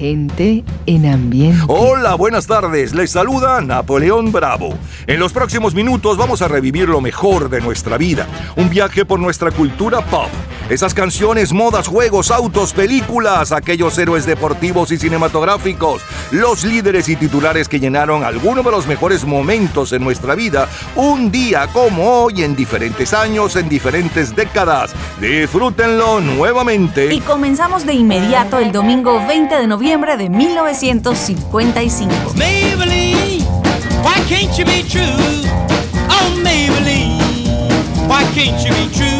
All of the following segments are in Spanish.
Gente en ambiente. Hola, buenas tardes. Les saluda Napoleón Bravo. En los próximos minutos vamos a revivir lo mejor de nuestra vida. Un viaje por nuestra cultura pop. Esas canciones, modas, juegos, autos, películas, aquellos héroes deportivos y cinematográficos, los líderes y titulares que llenaron algunos de los mejores momentos en nuestra vida, un día como hoy, en diferentes años, en diferentes décadas. Disfrútenlo nuevamente. Y comenzamos de inmediato el domingo 20 de noviembre de 1955. Maybelline, why can't you be true? Oh, Maybelline, why can't you be true?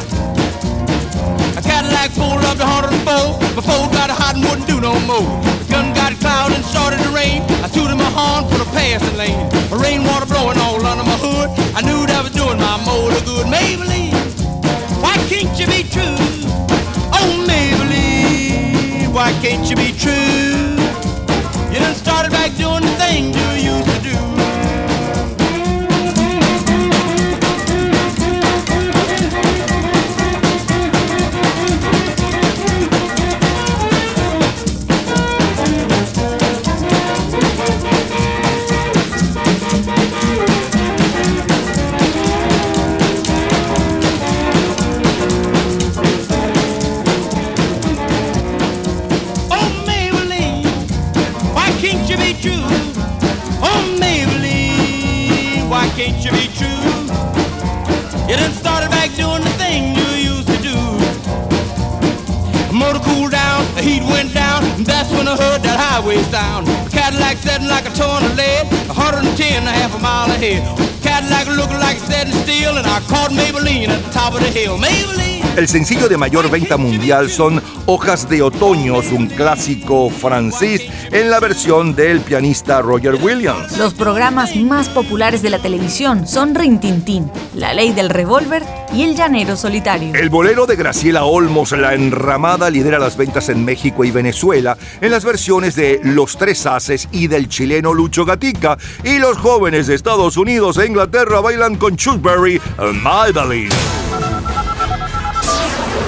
Cadillac pulled up to 104. Before got hot and wouldn't do no more. The gun got cloud and started to rain. I tooted my horn for the passing lane. A rainwater blowing all under my hood. I knew that was doing my motor good. Maybelline, why can't you be true? Oh, Maybelline, why can't you be true? You done started back doing the thing you That's when I heard that highway sound. Cadillac setting like a ton of lead, 110 and a half a mile ahead. Cadillac looking like it's setting still, and I caught Maybelline at the top of the hill. Maybelline! El sencillo de mayor venta mundial son Hojas de Otoño, un clásico francés en la versión del pianista Roger Williams. Los programas más populares de la televisión son Rintintín, La Ley del Revólver y El Llanero Solitario. El bolero de Graciela Olmos, La Enramada, lidera las ventas en México y Venezuela en las versiones de Los Tres Haces y del chileno Lucho Gatica. Y los jóvenes de Estados Unidos e Inglaterra bailan con Chusberry, Maybelline.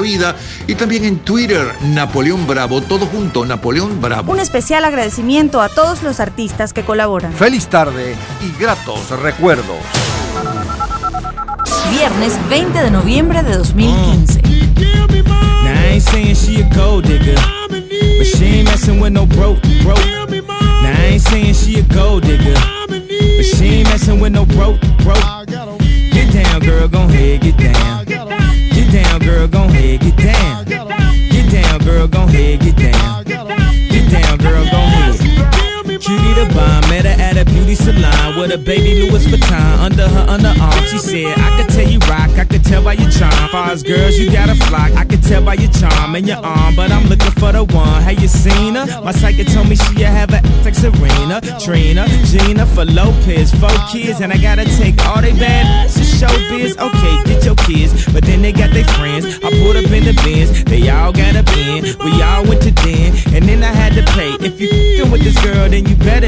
vida y también en Twitter, Napoleón Bravo, todo junto, Napoleón Bravo. Un especial agradecimiento a todos los artistas que colaboran. Feliz tarde y gratos recuerdos. Viernes 20 de noviembre de 2015. Get down, girl, gon' head, get down. Girl, gon' head, get down. Bomb, met her at a beauty salon with a baby Louis Vuitton under her underarm. She said, I could tell you rock, I could tell by your charm. Far as girls, you got a flock. I could tell by your charm and your arm, but I'm looking for the one. Have you seen her? My psychic told me she have a like Serena, Trina, Gina for Lopez, four kids, and I gotta take all they bad to showbiz. Okay, get your kids, but then they got their friends. I pulled up in the bins, they all got a bin. We all went to den, and then I had to pay. If you f with this girl, then you better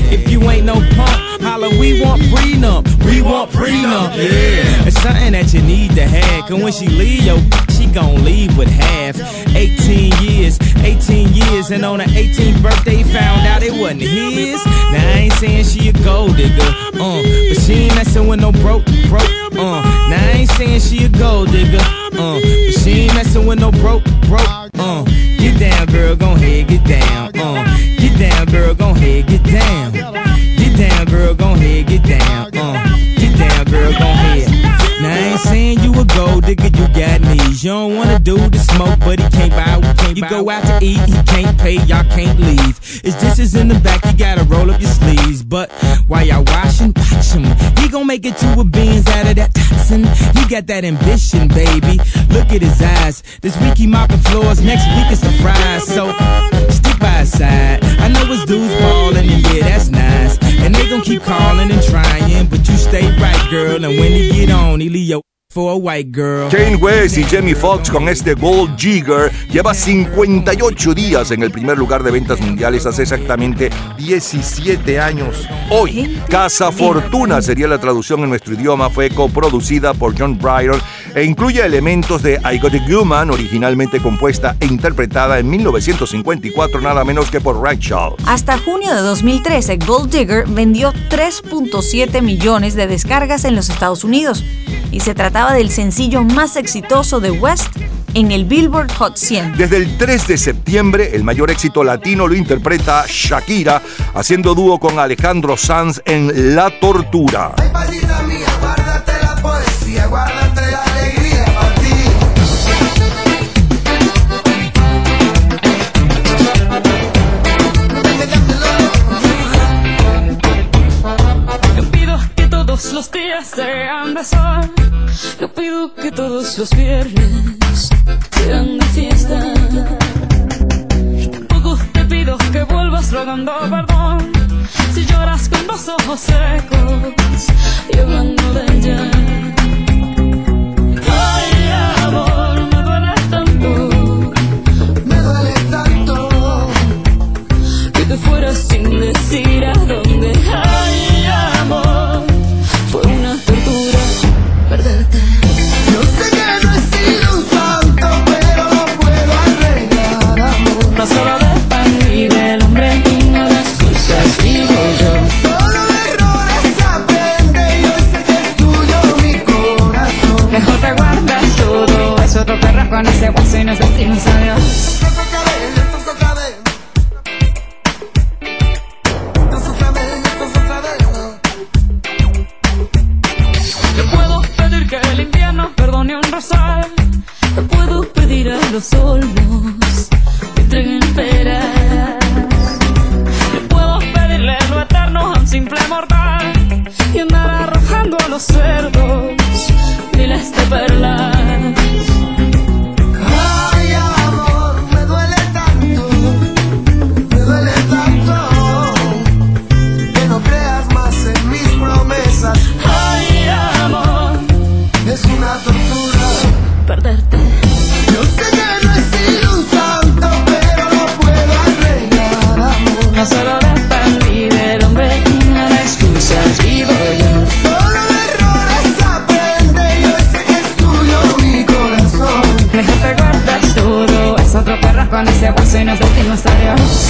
If you ain't no punk, holla, we want prenup. We want prenup. Yeah. It's something that you need to have. Cause when she leave, yo, she gon' leave with half. 18 years, 18 years, and on her 18th birthday, found out it wasn't his. Now I ain't saying she a gold digger, uh, but she ain't messing with no broke, broke, uh. Now I ain't saying she a gold digger, uh, but she ain't messing with no broke, broke, uh. Get down, girl, gon' head, get down, uh. Get down, girl, gon' head, get down. Get down, girl, gon' head, get down, uh. Get down, girl, gon' head. Now I ain't saying you a gold digger, you got knees. You don't wanna do the smoke, but he can't buy. We can't you go out to eat, he can't pay, y'all can't leave. It's dishes in the back, you gotta roll up your sleeves. But while y'all washing, watch him. He gon' make it to a beans out of that toxin. He got that ambition, baby. Look at his eyes. This week he mopping floors, next week it's the fries. So stick by his side. I know his dudes ballin', and yeah, that's nice. And they gon' keep calling and trying, but you stay right, girl. And when he get on, he leave your for a white girl. Kane West y Jamie Foxx con este Gold Jigger lleva 58 días en el primer lugar de ventas mundiales hace exactamente 17 años. Hoy, Casa Fortuna sería la traducción en nuestro idioma, fue coproducida por John Bryan e incluye elementos de I Got a Human, originalmente compuesta e interpretada en 1954 nada menos que por Ray Charles. Hasta junio de 2013, Gold Digger vendió 3.7 millones de descargas en los Estados Unidos y se trataba del sencillo más exitoso de West en el Billboard Hot 100. Desde el 3 de septiembre, el mayor éxito latino lo interpreta Shakira, haciendo dúo con Alejandro Sanz en La Tortura. Ay, los días sean de sol. Yo pido que todos los viernes sean de fiesta. Tampoco te pido que vuelvas rogando perdón. Si lloras con los ojos secos y hablando de ella. Ay, amor, me duele tanto Me duele tanto. que te fueras sin decir a pues hoy nos decimos adiós. Te puedo pedir que el invierno perdone un rosal. Te puedo pedir a los olmos que entreguen peras. Te puedo pedirle lo eterno a un simple mortal y andar arrojando a los cerdos miles de perlas. se nos destinos, adiós.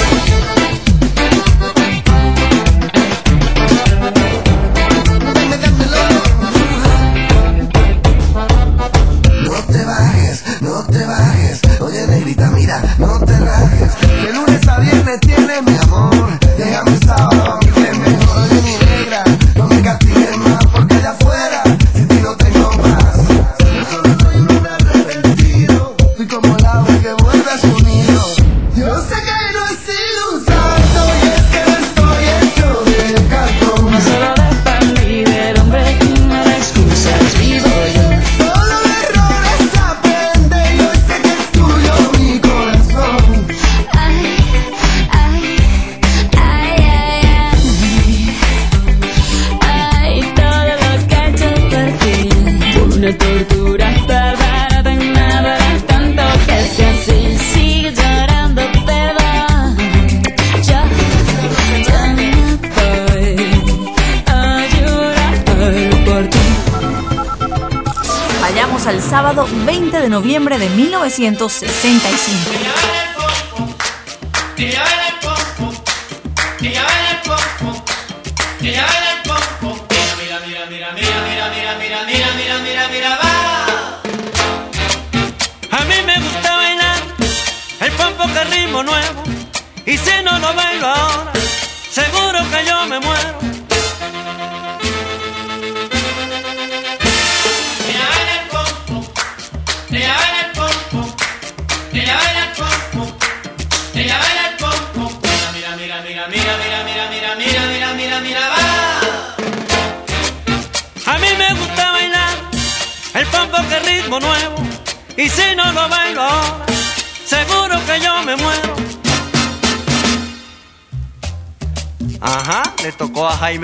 Noviembre de 1965.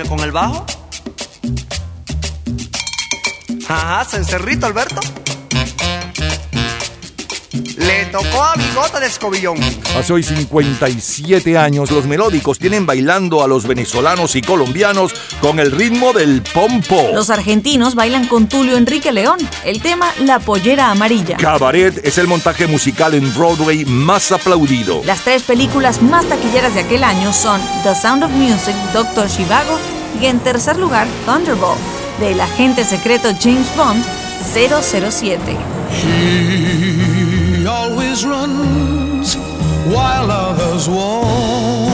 Con el bajo. Ajá, cencerrito Alberto. Tocó a Bigote de Escobillón. Hace hoy 57 años, los melódicos tienen bailando a los venezolanos y colombianos con el ritmo del pompo. Los argentinos bailan con Tulio Enrique León. El tema La Pollera Amarilla. Cabaret es el montaje musical en Broadway más aplaudido. Las tres películas más taquilleras de aquel año son The Sound of Music, Doctor Shivago y en tercer lugar Thunderbolt, del agente secreto James Bond 007. Always runs while others walk.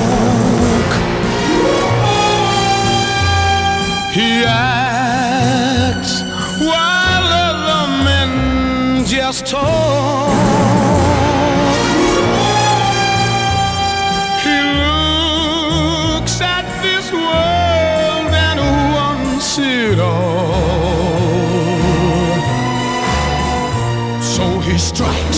He acts while other men just talk. He looks at this world and wants it all. So he strikes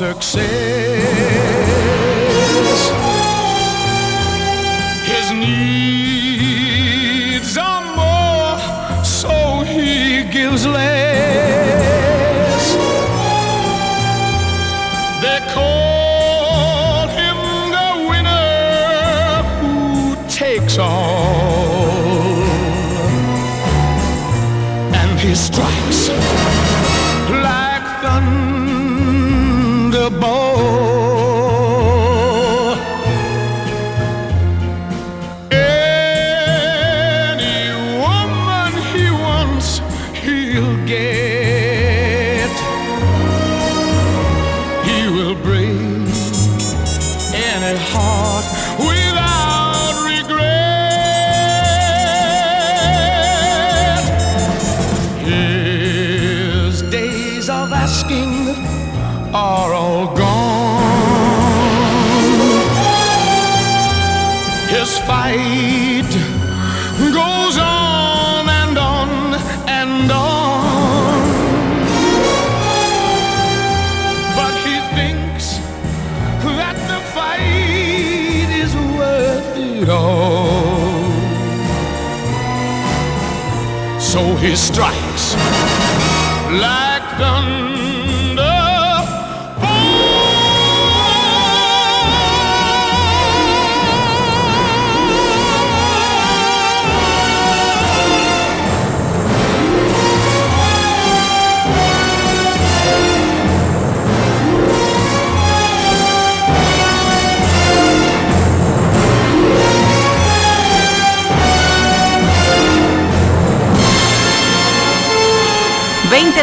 success. strike.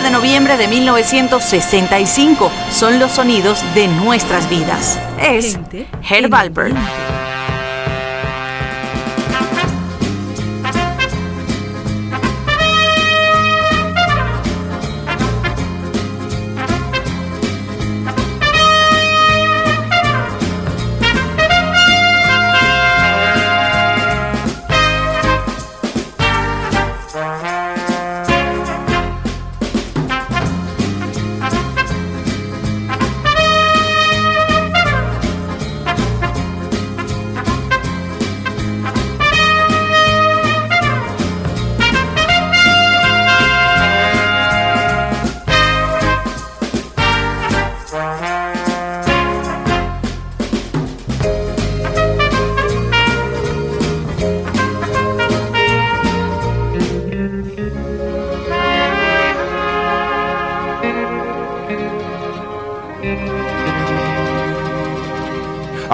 De noviembre de 1965 son los sonidos de nuestras vidas. Es Herb Alpert.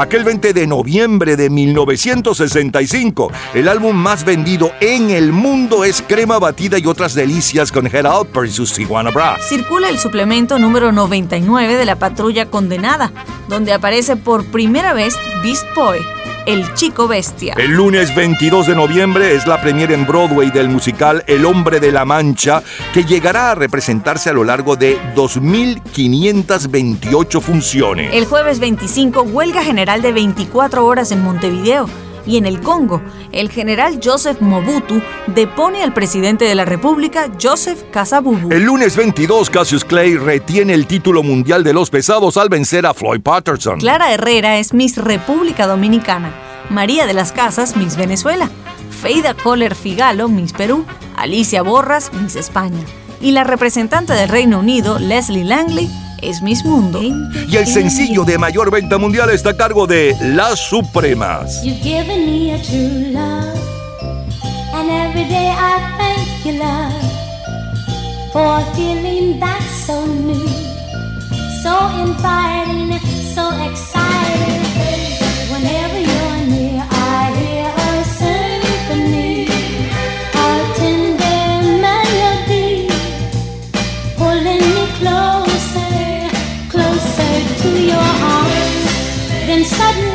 Aquel 20 de noviembre de 1965, el álbum más vendido en el mundo es Crema Batida y otras delicias con Head Out por sus Tijuana Brass. Circula el suplemento número 99 de la Patrulla Condenada, donde aparece por primera vez Beast Boy, el chico bestia. El lunes 22 de noviembre es la premiere en Broadway del musical El hombre de la Mancha, que llegará a representarse a lo largo de 2.528 funciones. El jueves 25, huelga general de 24 horas en Montevideo. Y en el Congo, el general Joseph Mobutu depone al presidente de la República, Joseph Kasavubu. El lunes 22, Cassius Clay retiene el título mundial de los pesados al vencer a Floyd Patterson. Clara Herrera es Miss República Dominicana. María de las Casas, Miss Venezuela. Feida Kohler Figalo, Miss Perú. Alicia Borras, Miss España. Y la representante del Reino Unido, Leslie Langley, es Miss Mundo. Y el sencillo de mayor venta mundial está a cargo de Las Supremas. You've given me a true love, and every day I thank you, love, for a feeling that's so new, so inviting, so exciting. sudden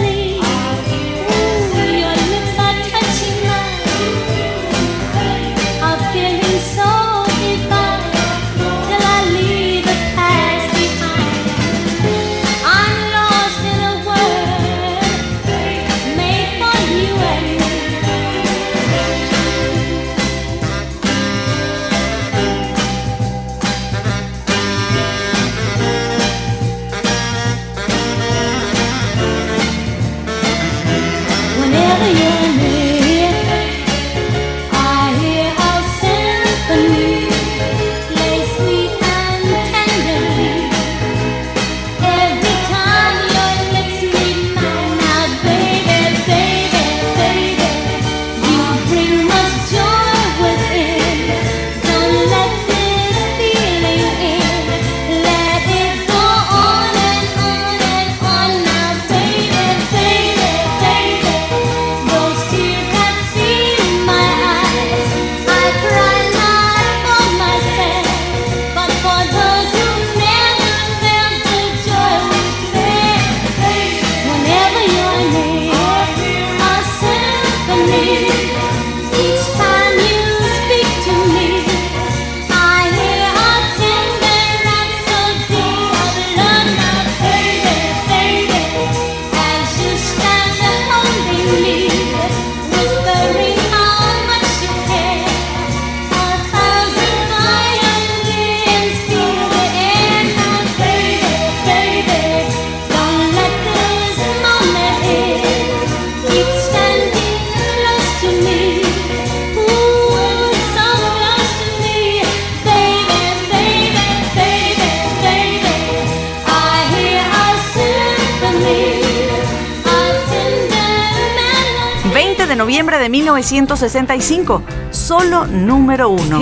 de noviembre de 1965, solo número uno.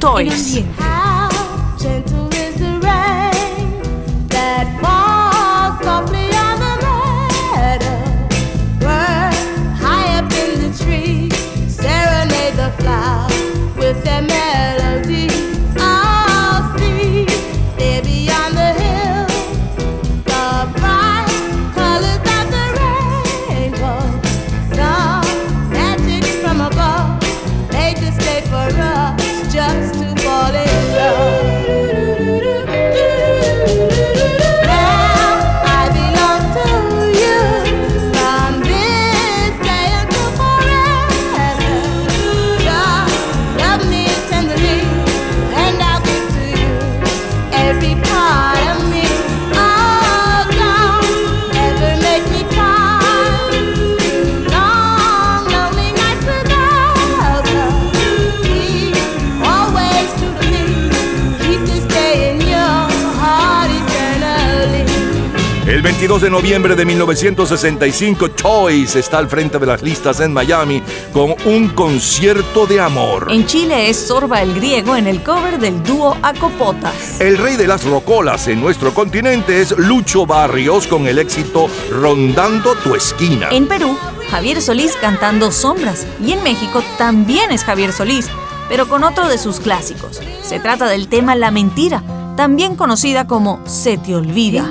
Toys. 22 de noviembre de 1965, Choice está al frente de las listas en Miami con un concierto de amor. En Chile es Sorba el Griego en el cover del dúo Acopotas. El rey de las rocolas en nuestro continente es Lucho Barrios con el éxito Rondando tu esquina. En Perú, Javier Solís cantando Sombras. Y en México también es Javier Solís, pero con otro de sus clásicos. Se trata del tema La Mentira, también conocida como Se te olvida.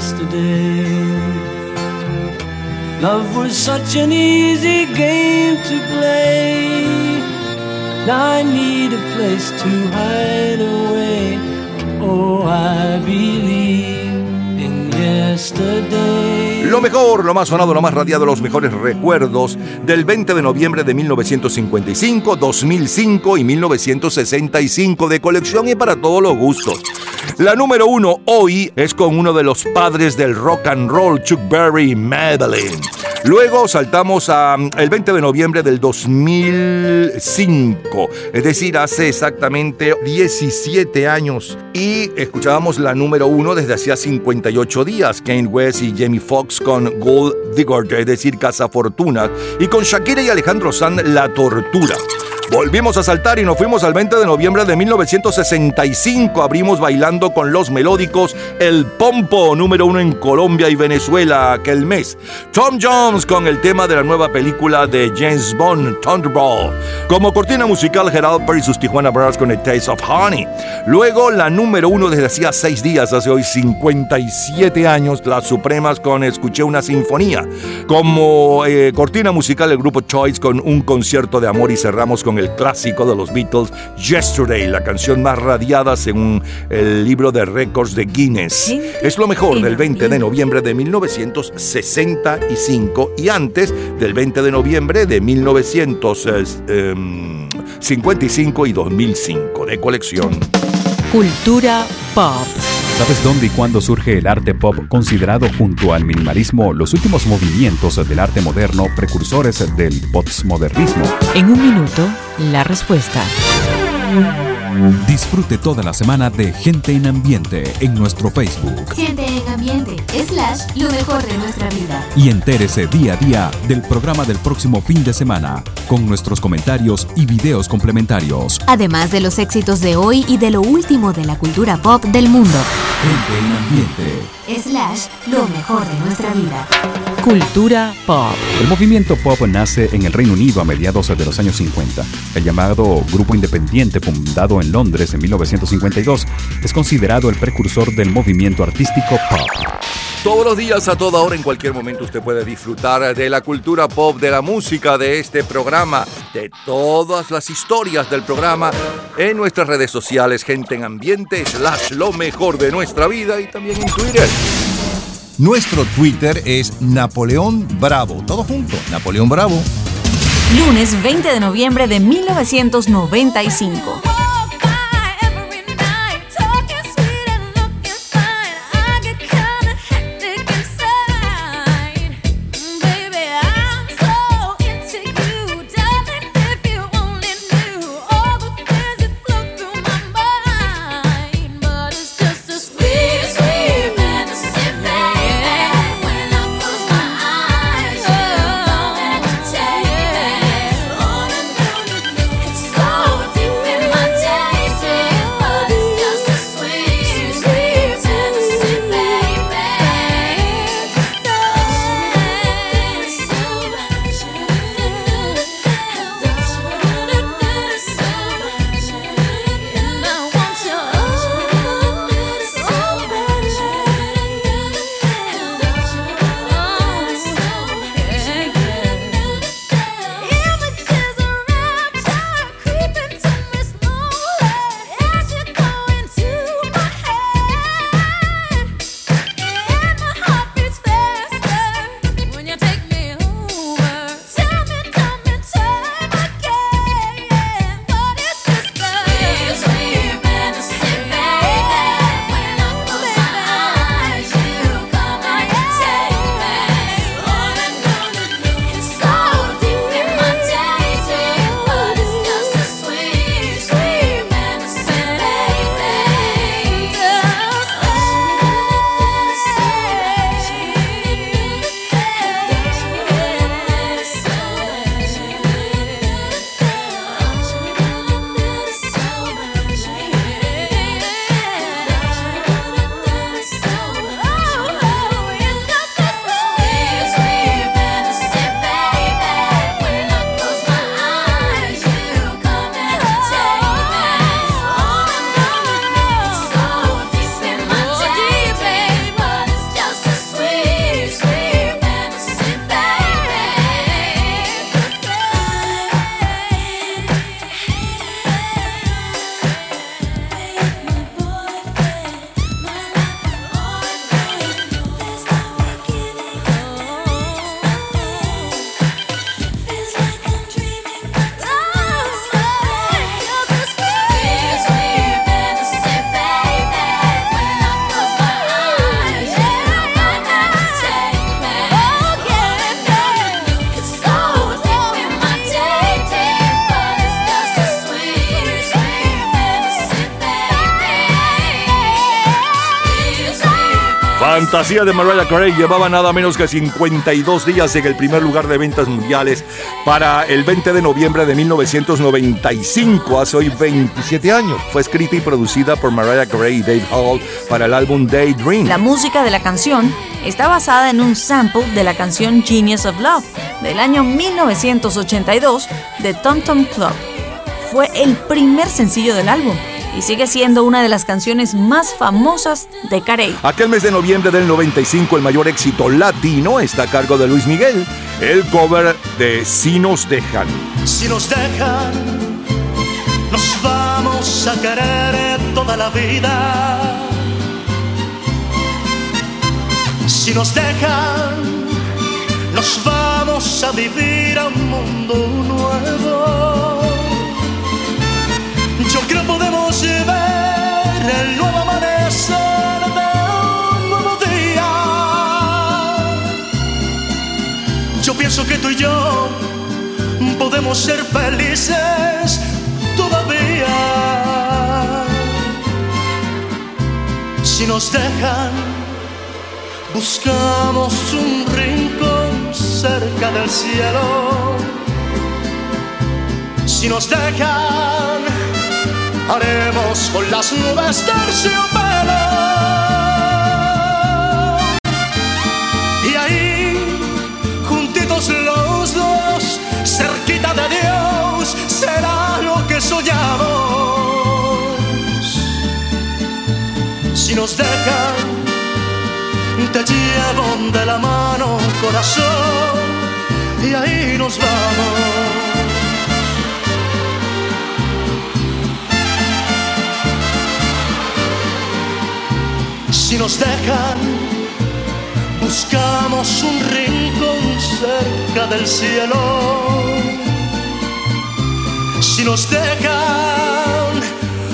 Yesterday. Love was such an easy game to play. Now I need a place to hide away. Oh, I believe in yesterday. Lo mejor, lo más sonado, lo más radiado, los mejores recuerdos del 20 de noviembre de 1955, 2005 y 1965 de colección y para todos los gustos. La número uno hoy es con uno de los padres del rock and roll, Chuck Berry y Madeline. Luego saltamos a mm, el 20 de noviembre del 2005, es decir, hace exactamente 17 años. Y escuchábamos la número uno desde hacía 58 días, Kane West y Jamie Foxx con Gold Digger, es decir, Casa Fortuna, y con Shakira y Alejandro Sanz, La Tortura. Volvimos a saltar y nos fuimos al 20 de noviembre de 1965. Abrimos bailando con los melódicos El Pompo, número uno en Colombia y Venezuela aquel mes. Tom Jones con el tema de la nueva película de James Bond, Thunderball. Como cortina musical, Gerald Perry y sus Tijuana Brass con el Taste of Honey. Luego la número uno desde hacía seis días, hace hoy 57 años, Las Supremas con Escuché una Sinfonía. Como eh, cortina musical, el grupo Choice con Un Concierto de Amor y cerramos con el clásico de los Beatles, Yesterday, la canción más radiada según el libro de récords de Guinness. Es lo mejor del 20 de noviembre de 1965 y antes del 20 de noviembre de 1955 y 2005 de colección. Cultura pop. ¿Sabes dónde y cuándo surge el arte pop considerado junto al minimalismo los últimos movimientos del arte moderno precursores del postmodernismo? En un minuto, la respuesta. Disfrute toda la semana de Gente en Ambiente en nuestro Facebook Gente en ambiente, slash, lo mejor de nuestra vida. y entérese día a día del programa del próximo fin de semana con nuestros comentarios y videos complementarios. Además de los éxitos de hoy y de lo último de la cultura pop del mundo. Gente en Ambiente. Slash, lo mejor de nuestra vida. Cultura pop. El movimiento pop nace en el Reino Unido a mediados de los años 50. El llamado Grupo Independiente, fundado en Londres en 1952, es considerado el precursor del movimiento artístico pop. Todos los días, a toda hora, en cualquier momento, usted puede disfrutar de la cultura pop, de la música, de este programa, de todas las historias del programa en nuestras redes sociales, gente en ambiente, slash lo mejor de nuestra vida y también en Twitter. Nuestro Twitter es Napoleón Bravo. Todo junto, Napoleón Bravo. Lunes 20 de noviembre de 1995. Fantasía de Mariah Carey llevaba nada menos que 52 días en el primer lugar de ventas mundiales para el 20 de noviembre de 1995, hace hoy 27 años. Fue escrita y producida por Mariah Carey y Dave Hall para el álbum Daydream. La música de la canción está basada en un sample de la canción Genius of Love del año 1982 de Tom Tom Club. Fue el primer sencillo del álbum y sigue siendo una de las canciones más famosas de Carey. Aquel mes de noviembre del 95, el mayor éxito latino está a cargo de Luis Miguel, el cover de Si nos dejan. Si nos dejan, nos vamos a querer toda la vida. Si nos dejan, nos vamos a vivir a un mundo nuevo. Pienso que tú y yo podemos ser felices todavía. Si nos dejan, buscamos un rincón cerca del cielo. Si nos dejan, haremos con las nubes terciopelo. Nos dejan, te llevo de la mano, corazón, y ahí nos vamos. Si nos dejan, buscamos un rincón cerca del cielo. Si nos dejan,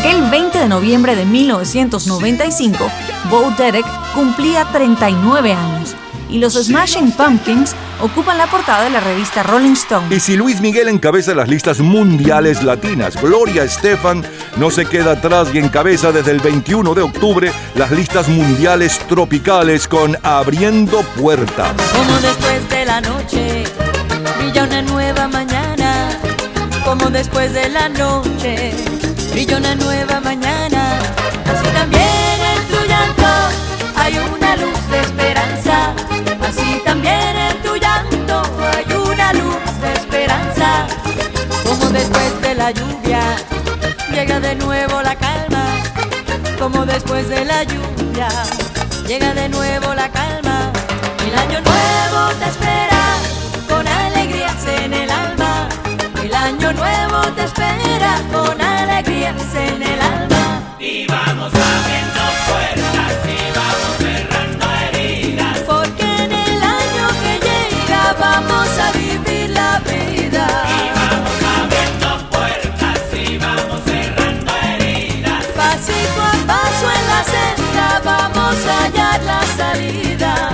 Aquel 20 de noviembre de 1995, Bo Derek cumplía 39 años y los Smashing Pumpkins ocupan la portada de la revista Rolling Stone. Y si Luis Miguel encabeza las listas mundiales latinas, Gloria Estefan no se queda atrás y encabeza desde el 21 de octubre las listas mundiales tropicales con Abriendo Puertas. Como después de la noche brilla una nueva mañana. Como después de la noche brilla una nueva mañana. Así también en tu llanto hay una luz de esperanza. Así también en tu llanto hay una luz de esperanza. Como después de la lluvia llega de nuevo la calma. Como después de la lluvia llega de nuevo la calma. El año nuevo te espera con alegrías en el alma. El año nuevo te espera con alegrías en el alma. Y vamos abriendo puertas y vamos cerrando heridas. Porque en el año que llega vamos a vivir la vida. Y vamos abriendo puertas y vamos cerrando heridas. Pasito a paso en la senda vamos a hallar la salida.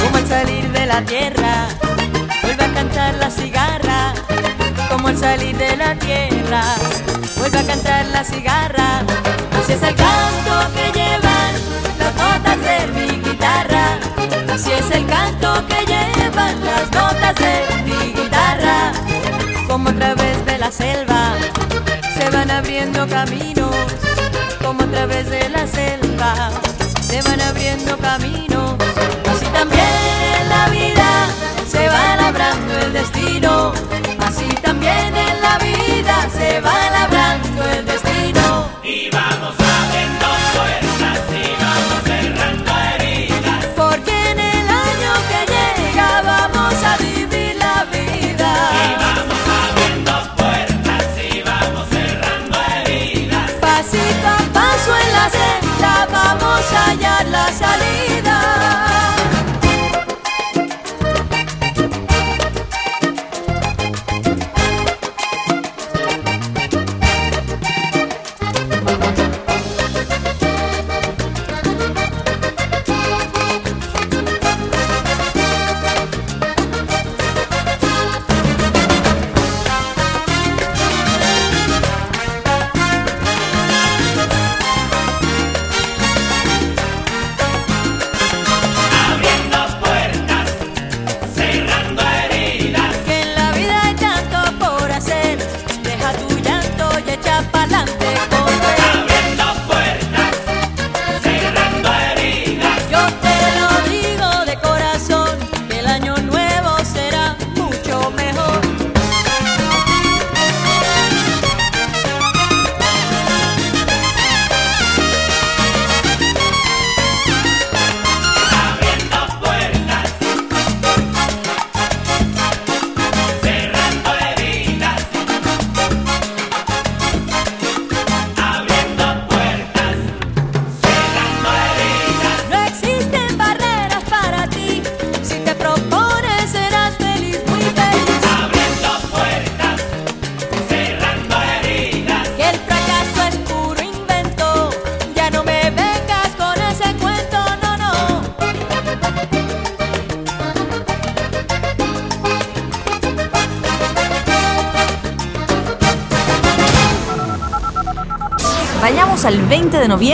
Como al salir de la tierra, vuelve a cantar la cigarra. Como al salir de la tierra, vuelve a cantar la cigarra. Así es el canto que llevan las notas de mi guitarra. Así es el canto que llevan las notas de mi guitarra. Como a través de la selva se van abriendo caminos. Como a través de la selva se van abriendo caminos. Así también en la vida se va labrando el destino. Así también en la vida se va labrando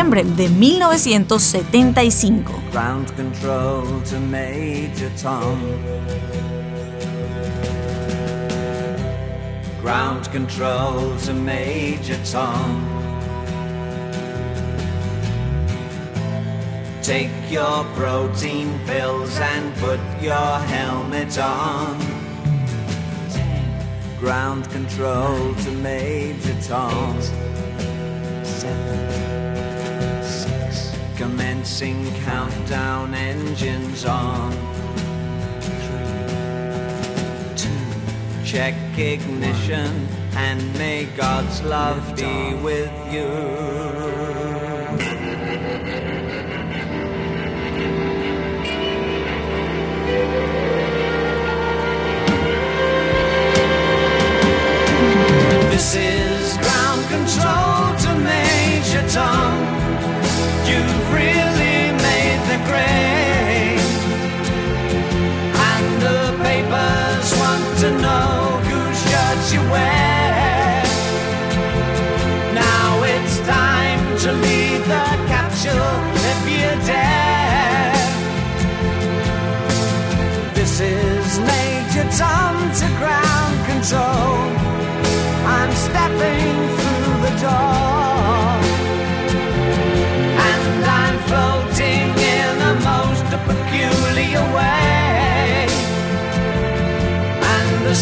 20 noviembre de 1975. Ground control to Major Tom. Ground control to Major Tom. Take your protein pills and put your helmet on. Ground control to Major Tom. Countdown engines on. Three, two. Check ignition and may God's love be with you.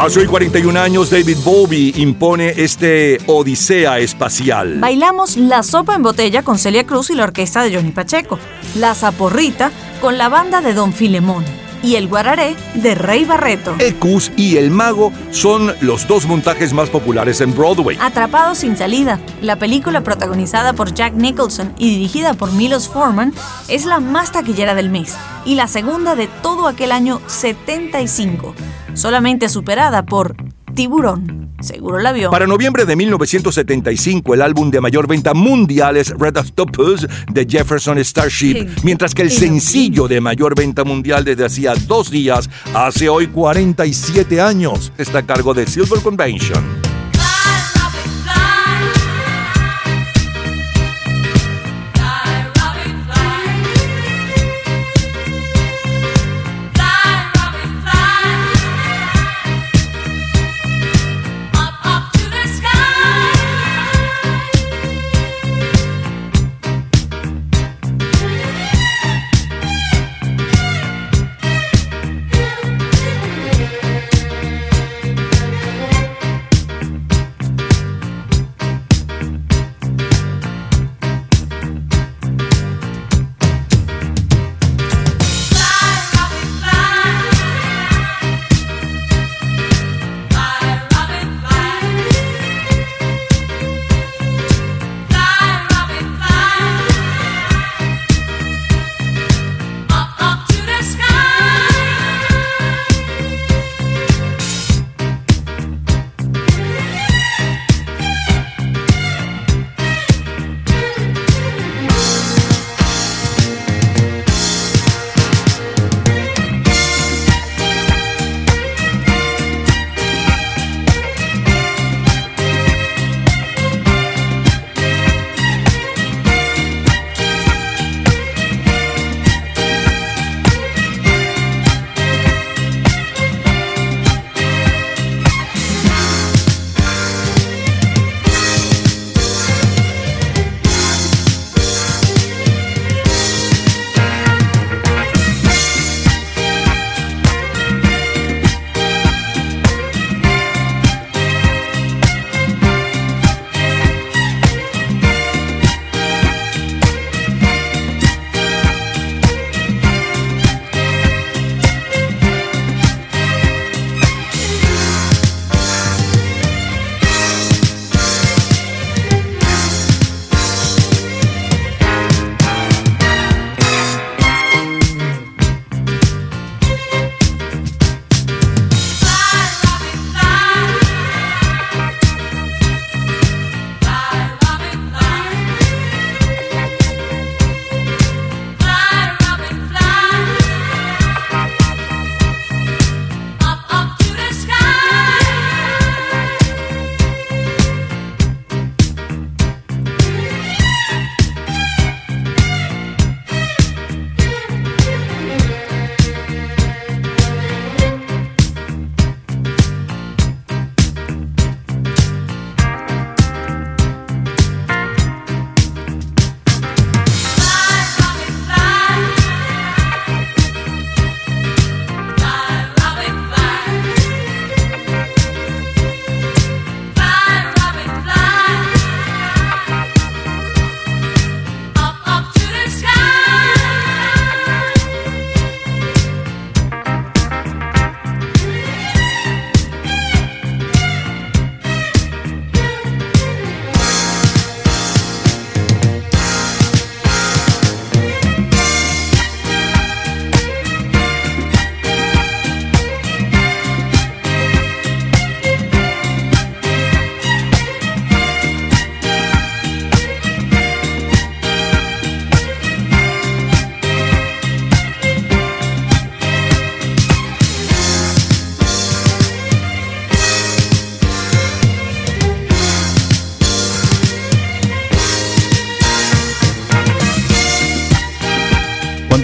Hace hoy 41 años, David Bowie impone este Odisea espacial. Bailamos La Sopa en Botella con Celia Cruz y la orquesta de Johnny Pacheco, La Zaporrita con la banda de Don Filemón y El Guararé de Rey Barreto. Ecus y El Mago son los dos montajes más populares en Broadway. Atrapados sin salida, la película protagonizada por Jack Nicholson y dirigida por Milos Forman es la más taquillera del mes y la segunda de todo aquel año 75, solamente superada por Tiburón. Seguro la vio. Para noviembre de 1975, el álbum de mayor venta mundial es Red Octopus de Jefferson Starship, mientras que el sencillo de mayor venta mundial desde hacía dos días, hace hoy 47 años, está a cargo de Silver Convention.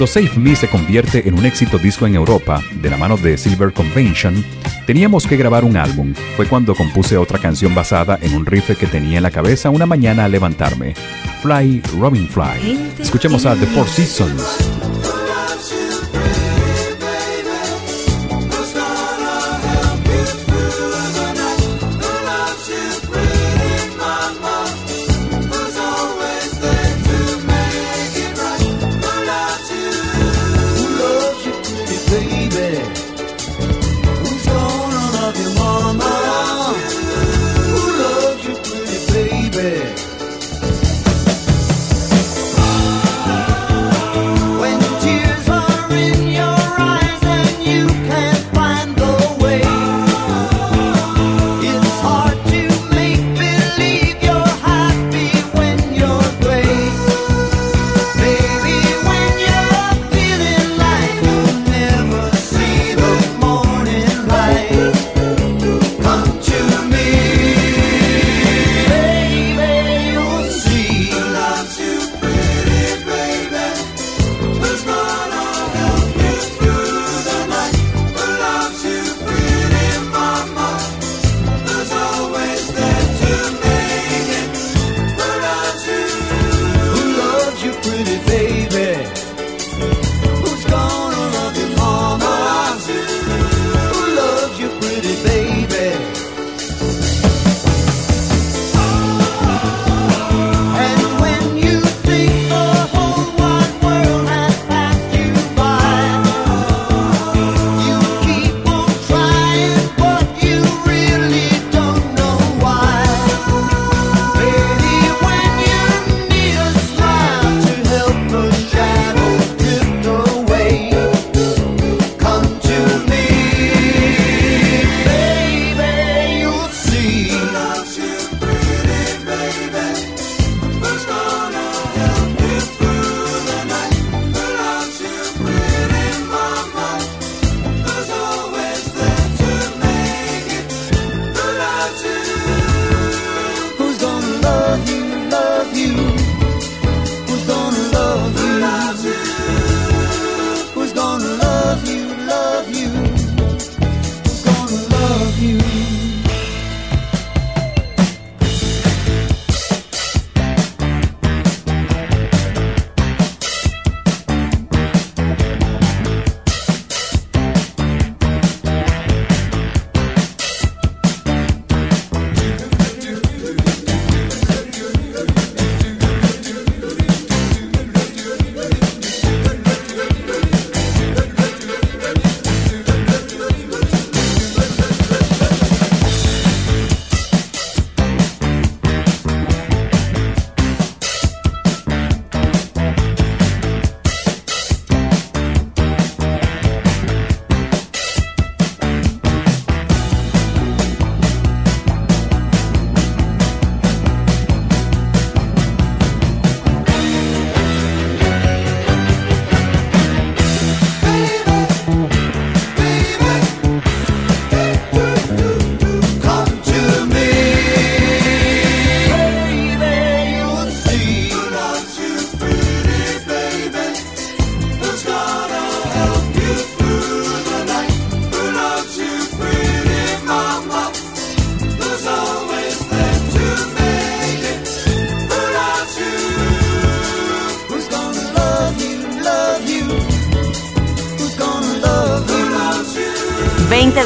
Cuando Save Me se convierte en un éxito disco en Europa, de la mano de Silver Convention, teníamos que grabar un álbum. Fue cuando compuse otra canción basada en un riff que tenía en la cabeza una mañana al levantarme. Fly, Robin Fly. Escuchemos a The Four Seasons.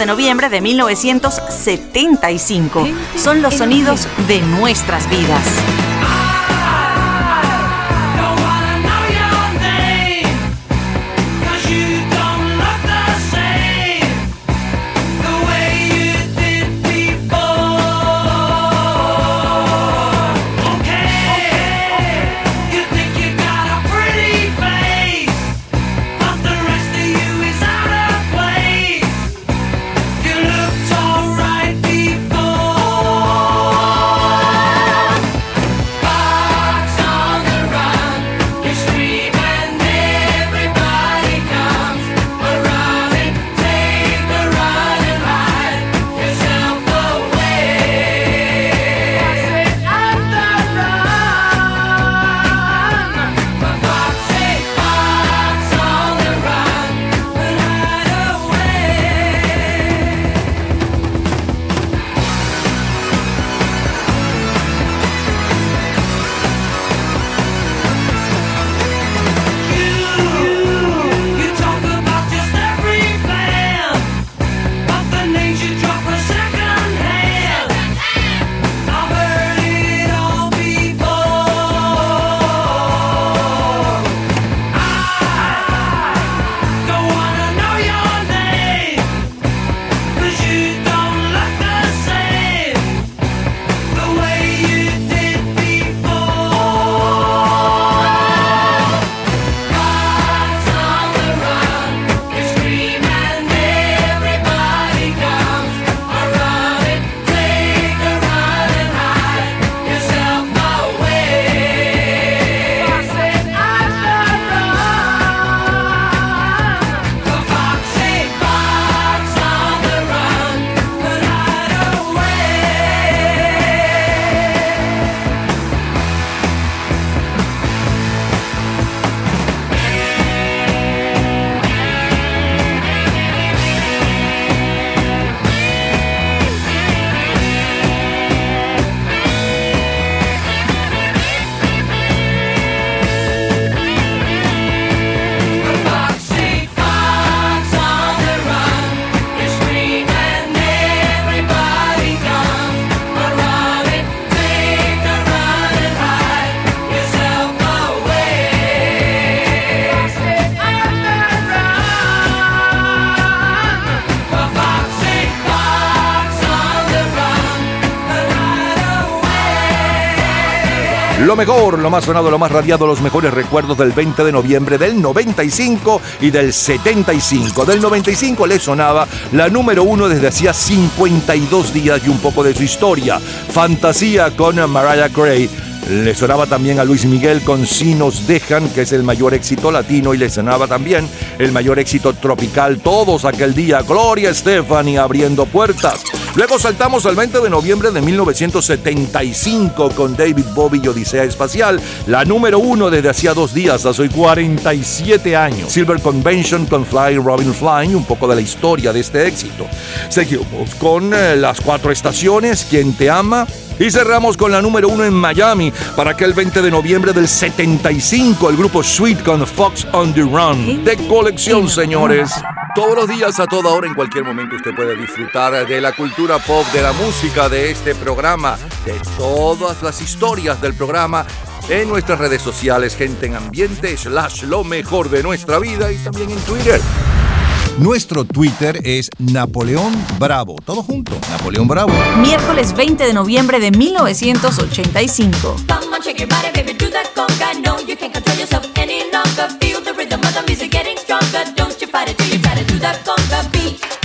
de noviembre de 1975. Son los sonidos de nuestras vidas. Lo mejor, lo más sonado, lo más radiado, los mejores recuerdos del 20 de noviembre del 95 y del 75. Del 95 le sonaba la número uno desde hacía 52 días y un poco de su historia. Fantasía con Mariah Carey. Le sonaba también a Luis Miguel con Si nos dejan, que es el mayor éxito latino, y le sonaba también el mayor éxito tropical todos aquel día, Gloria Estefani abriendo puertas. Luego saltamos al 20 de noviembre de 1975 con David Bowie y Odisea Espacial, la número uno desde hacía dos días, hace hoy 47 años. Silver Convention con Fly Robin Flying, un poco de la historia de este éxito. Seguimos con eh, las cuatro estaciones, Quien te ama, y cerramos con la número uno en Miami para que el 20 de noviembre del 75 el grupo Sweet con Fox on the Run. De colección, señores. Todos los días, a toda hora, en cualquier momento, usted puede disfrutar de la cultura pop, de la música, de este programa, de todas las historias del programa en nuestras redes sociales, gente en ambiente, slash lo mejor de nuestra vida y también en Twitter. Nuestro Twitter es Napoleón Bravo. Todo junto, Napoleón Bravo. Miércoles 20 de noviembre de 1985. Come on, shake your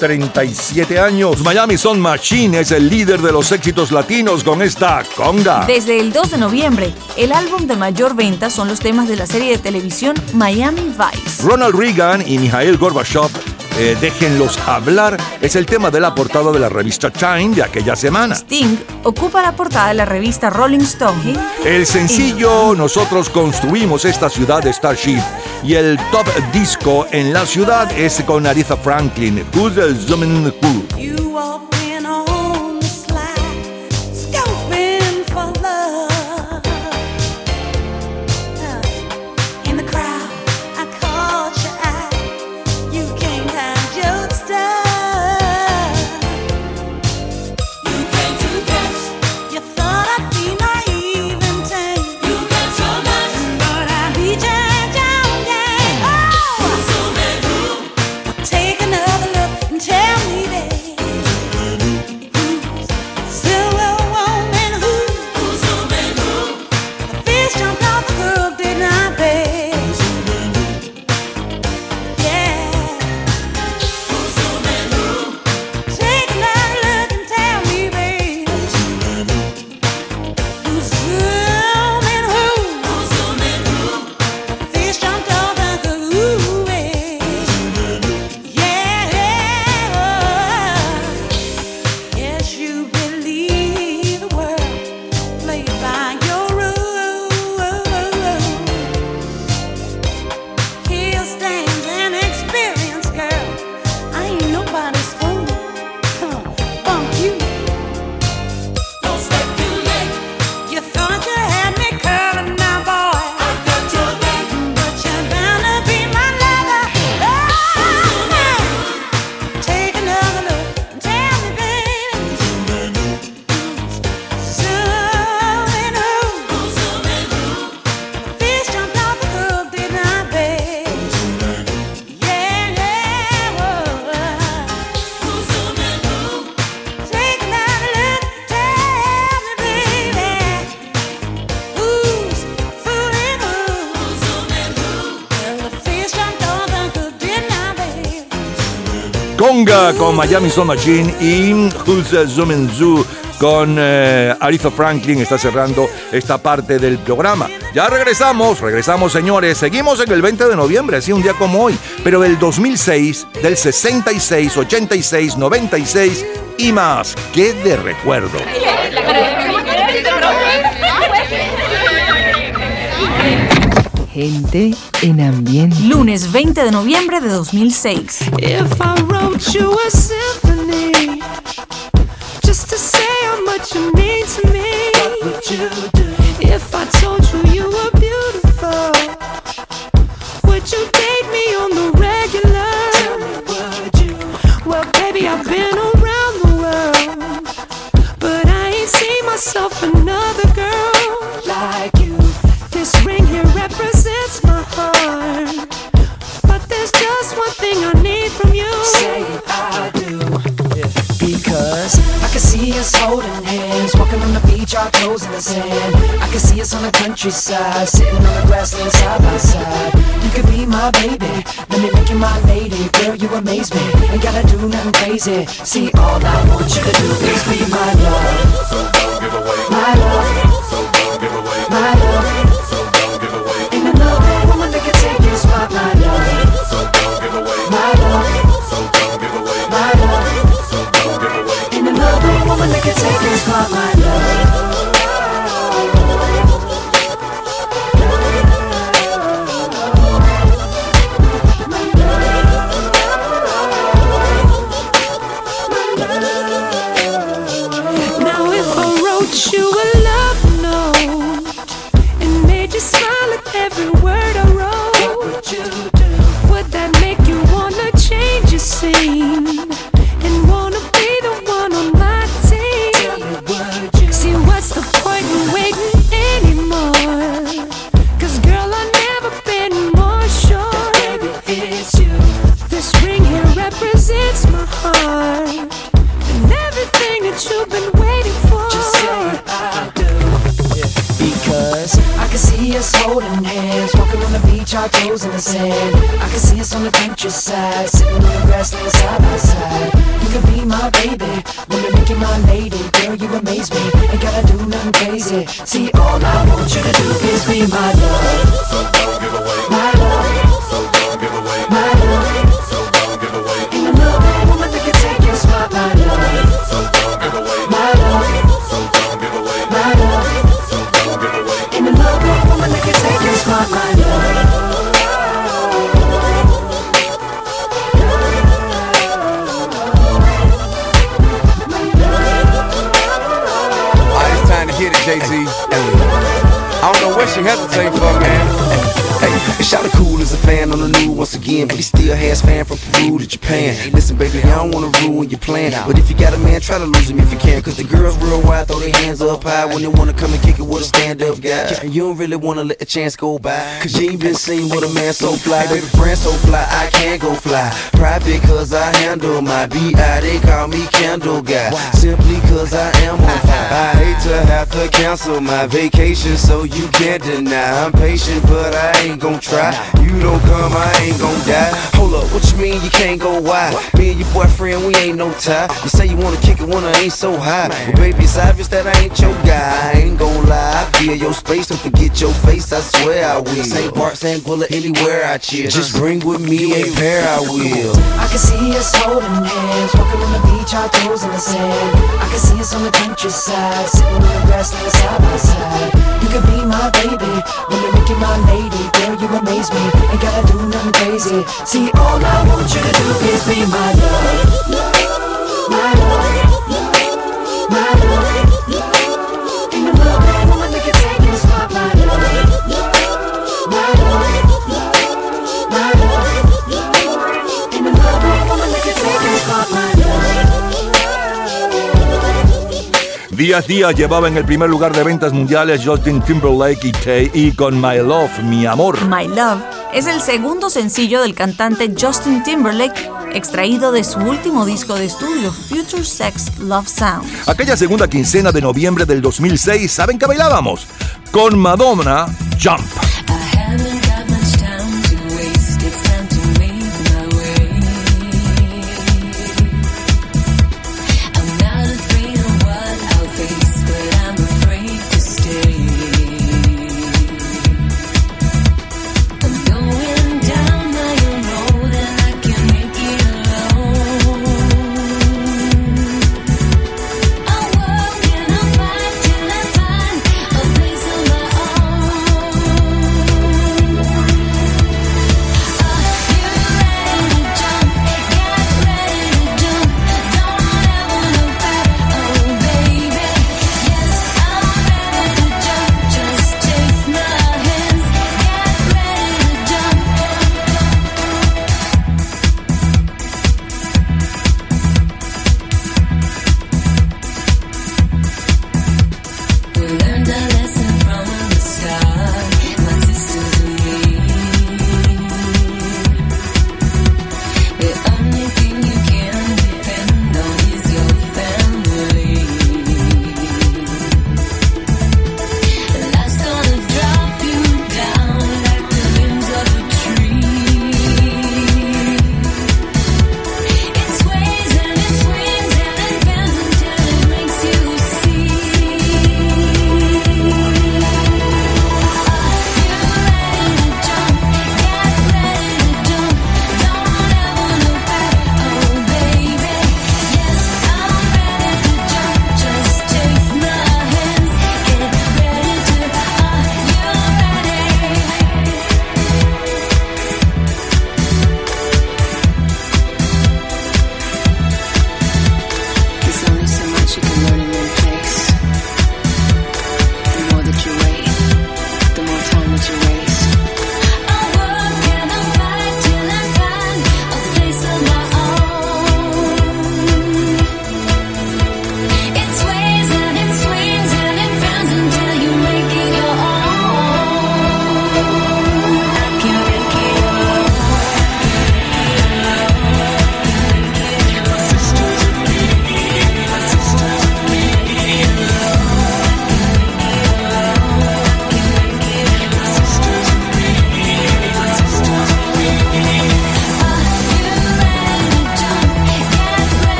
37 años, Miami Son Machine es el líder de los éxitos latinos con esta conga. Desde el 2 de noviembre, el álbum de mayor venta son los temas de la serie de televisión Miami Vice. Ronald Reagan y Mikhail Gorbachev, eh, déjenlos hablar, es el tema de la portada de la revista Time de aquella semana. Sting ocupa la portada de la revista Rolling Stone. El sencillo Nosotros construimos esta ciudad de Starship y el top disco en la ciudad es con Aretha Franklin, Who's the Zooming Who. Con Miami Soul Machine y Who's Zoom Zoo con eh, Aretha Franklin está cerrando esta parte del programa. Ya regresamos, regresamos señores, seguimos en el 20 de noviembre, así un día como hoy, pero del 2006, del 66, 86, 96 y más. ¡Qué de recuerdo! Gente en ambiente. Lunes 20 de noviembre de 2006. If I wrote you a sitting on the grassland side by side. You could be my baby, let me make you my lady. Girl, you amaze me, ain't gotta do nothing crazy. See, all I want you to do is be my love. Really wanna let the chance go by, cause you ain't been seen with a man so fly. Baby, friend so fly, I can't go fly. Private cause I handle my BI, they call me Candle Guy. Simply cause I am on fire. I hate to have to cancel my vacation, so you can't deny. I'm patient, but I ain't gon' try. You don't come, I ain't gon' die. Hold up, what you mean you can't go wide? Me and your boyfriend, we ain't no tie. You say you wanna kick it when I ain't so high. Well, baby, it's obvious that I ain't your guy. I ain't gon' lie. I feel your space, don't forget your face, I swear I will. St. Bart, St. Bullet, anywhere I chill. Just bring with me a pair, I will. I can see us holding hands, walking on the beach, our toes in the sand. I can see us on the countryside, sitting on the grassland side by side. You could be my baby, let me make you my lady. Girl, you amaze me, ain't gotta do nothing crazy. See, all I want you to do is be my love. My love. Días Díaz llevaba en el primer lugar de ventas mundiales Justin Timberlake y y con My Love, Mi Amor. My Love es el segundo sencillo del cantante Justin Timberlake, extraído de su último disco de estudio, Future Sex Love Sound. Aquella segunda quincena de noviembre del 2006, ¿saben qué bailábamos? Con Madonna, Jump.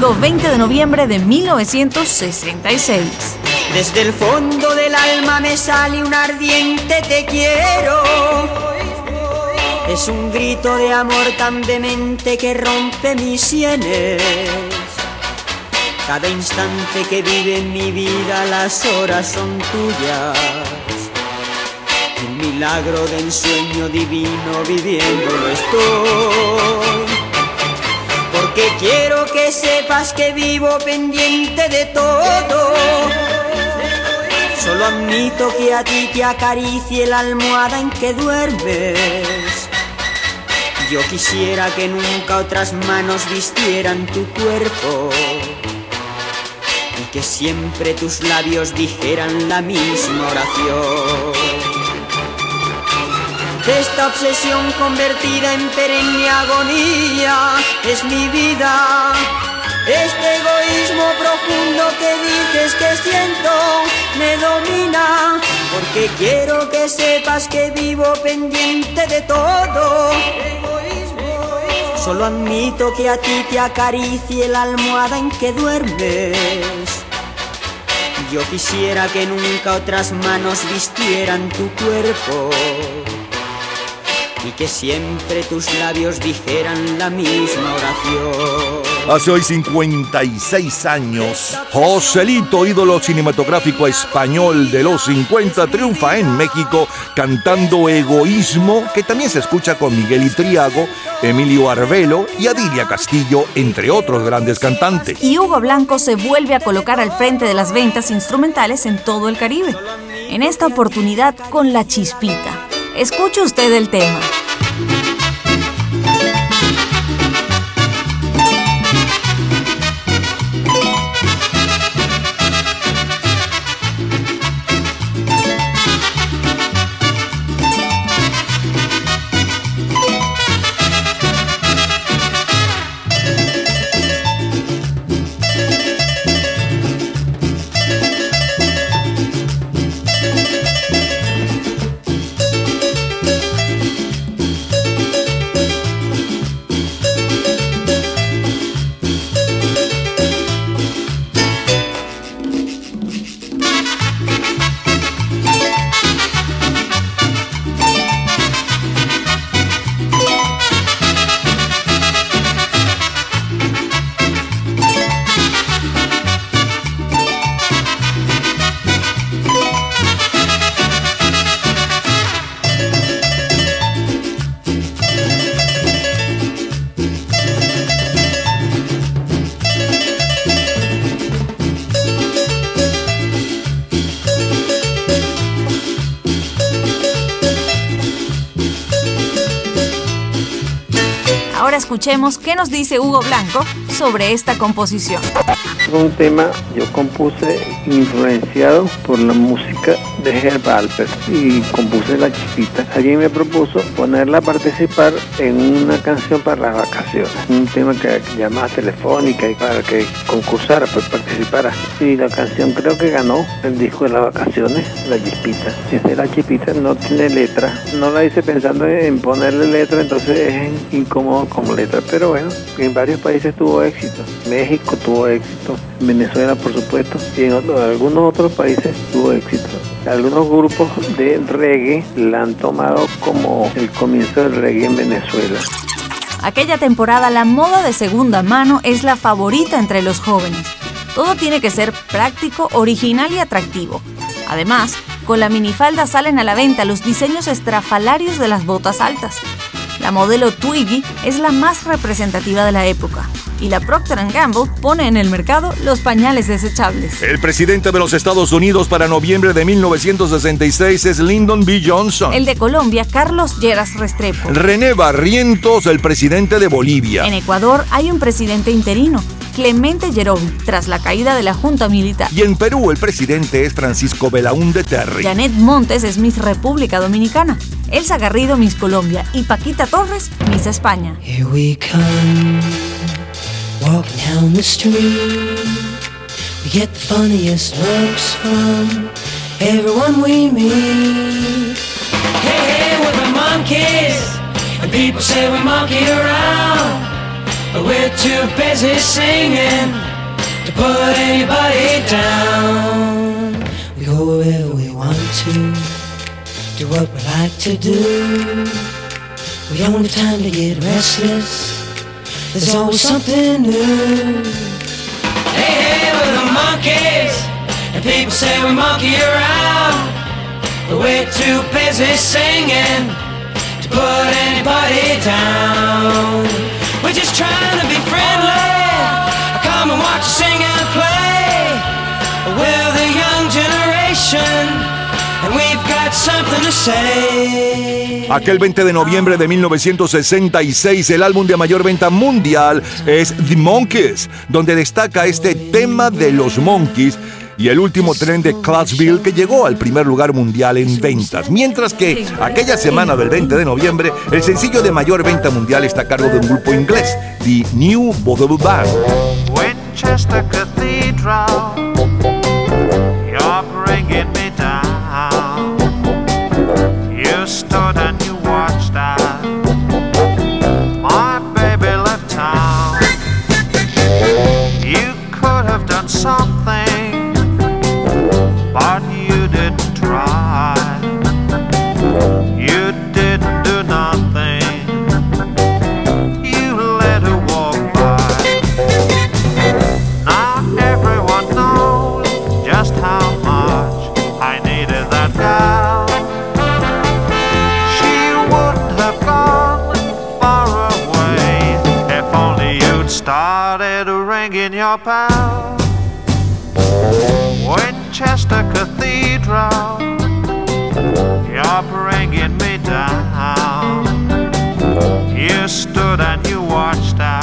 Domingo 20 de noviembre de 1966. Desde el fondo del alma me sale un ardiente te quiero. Es un grito de amor tan demente que rompe mis sienes. Cada instante que vive en mi vida las horas son tuyas. Un milagro de ensueño divino viviéndolo estoy. Porque quiero que sepas que vivo pendiente de todo. Solo admito que a ti te acaricie la almohada en que duermes. Yo quisiera que nunca otras manos vistieran tu cuerpo y que siempre tus labios dijeran la misma oración. Esta obsesión convertida en perenne agonía es mi vida. Este egoísmo profundo que dices que siento me domina. Porque quiero que sepas que vivo pendiente de todo. Solo admito que a ti te acaricie la almohada en que duermes. Yo quisiera que nunca otras manos vistieran tu cuerpo y que siempre tus labios dijeran la misma oración. Hace hoy 56 años, Joselito, ídolo cinematográfico español de los 50, triunfa en México cantando Egoísmo, que también se escucha con Miguel Itriago, Emilio Arbelo y Adilia Castillo, entre otros grandes cantantes. Y Hugo Blanco se vuelve a colocar al frente de las ventas instrumentales en todo el Caribe. En esta oportunidad con La Chispita. Escuche usted el tema. Escuchemos qué nos dice Hugo Blanco sobre esta composición. Un tema yo compuse influenciado por la música de Herb Alpert y compuse La Chispita. Alguien me propuso ponerla a participar en una canción para las vacaciones, un tema que llamaba telefónica y para que concursara, pues participara. Y la canción creo que ganó el disco de las vacaciones, La Chispita. Si es de La Chispita no tiene letra, no la hice pensando en ponerle letra, entonces es incómodo como letra, pero bueno, en varios países tuvo éxito. México tuvo éxito, Venezuela por supuesto, y en otro- algunos otros países tuvo éxito. Algunos grupos de reggae la han tomado como el comienzo del reggae en Venezuela. Aquella temporada la moda de segunda mano es la favorita entre los jóvenes. Todo tiene que ser práctico, original y atractivo. Además, con la minifalda salen a la venta los diseños estrafalarios de las botas altas. La modelo Twiggy es la más representativa de la época y la Procter Gamble pone en el mercado los pañales desechables. El presidente de los Estados Unidos para noviembre de 1966 es Lyndon B. Johnson. El de Colombia, Carlos Lleras Restrepo. René Barrientos, el presidente de Bolivia. En Ecuador hay un presidente interino, Clemente Yerovi, tras la caída de la Junta Militar. Y en Perú el presidente es Francisco Belaúnde Terry. Janet Montes es Miss República Dominicana, Elsa Garrido Miss Colombia y Paquita Torres Miss España. Here we come, walking down the street. We get the funniest looks from everyone we meet. Hey, hey, we're the monkeys, and people say we monkey around. but we're too busy singing to put anybody down. We go wherever we want to, do what we like to do. We don't have time to get restless. There's always something new. Hey, hey, we're the monkeys, and people say we monkey around. But we're too busy singing to put anybody down. We're just trying to be friendly. Come and watch us sing and play. We're the young generation, Aquel 20 de noviembre de 1966, el álbum de mayor venta mundial es The Monkees, donde destaca este tema de los Monkees y el último tren de Clarksville que llegó al primer lugar mundial en ventas. Mientras que aquella semana del 20 de noviembre, el sencillo de mayor venta mundial está a cargo de un grupo inglés, The New Vaudeville Band. Winchester Cathedral, you're your bell. Winchester Cathedral, you're bringing me down. You stood and you watched as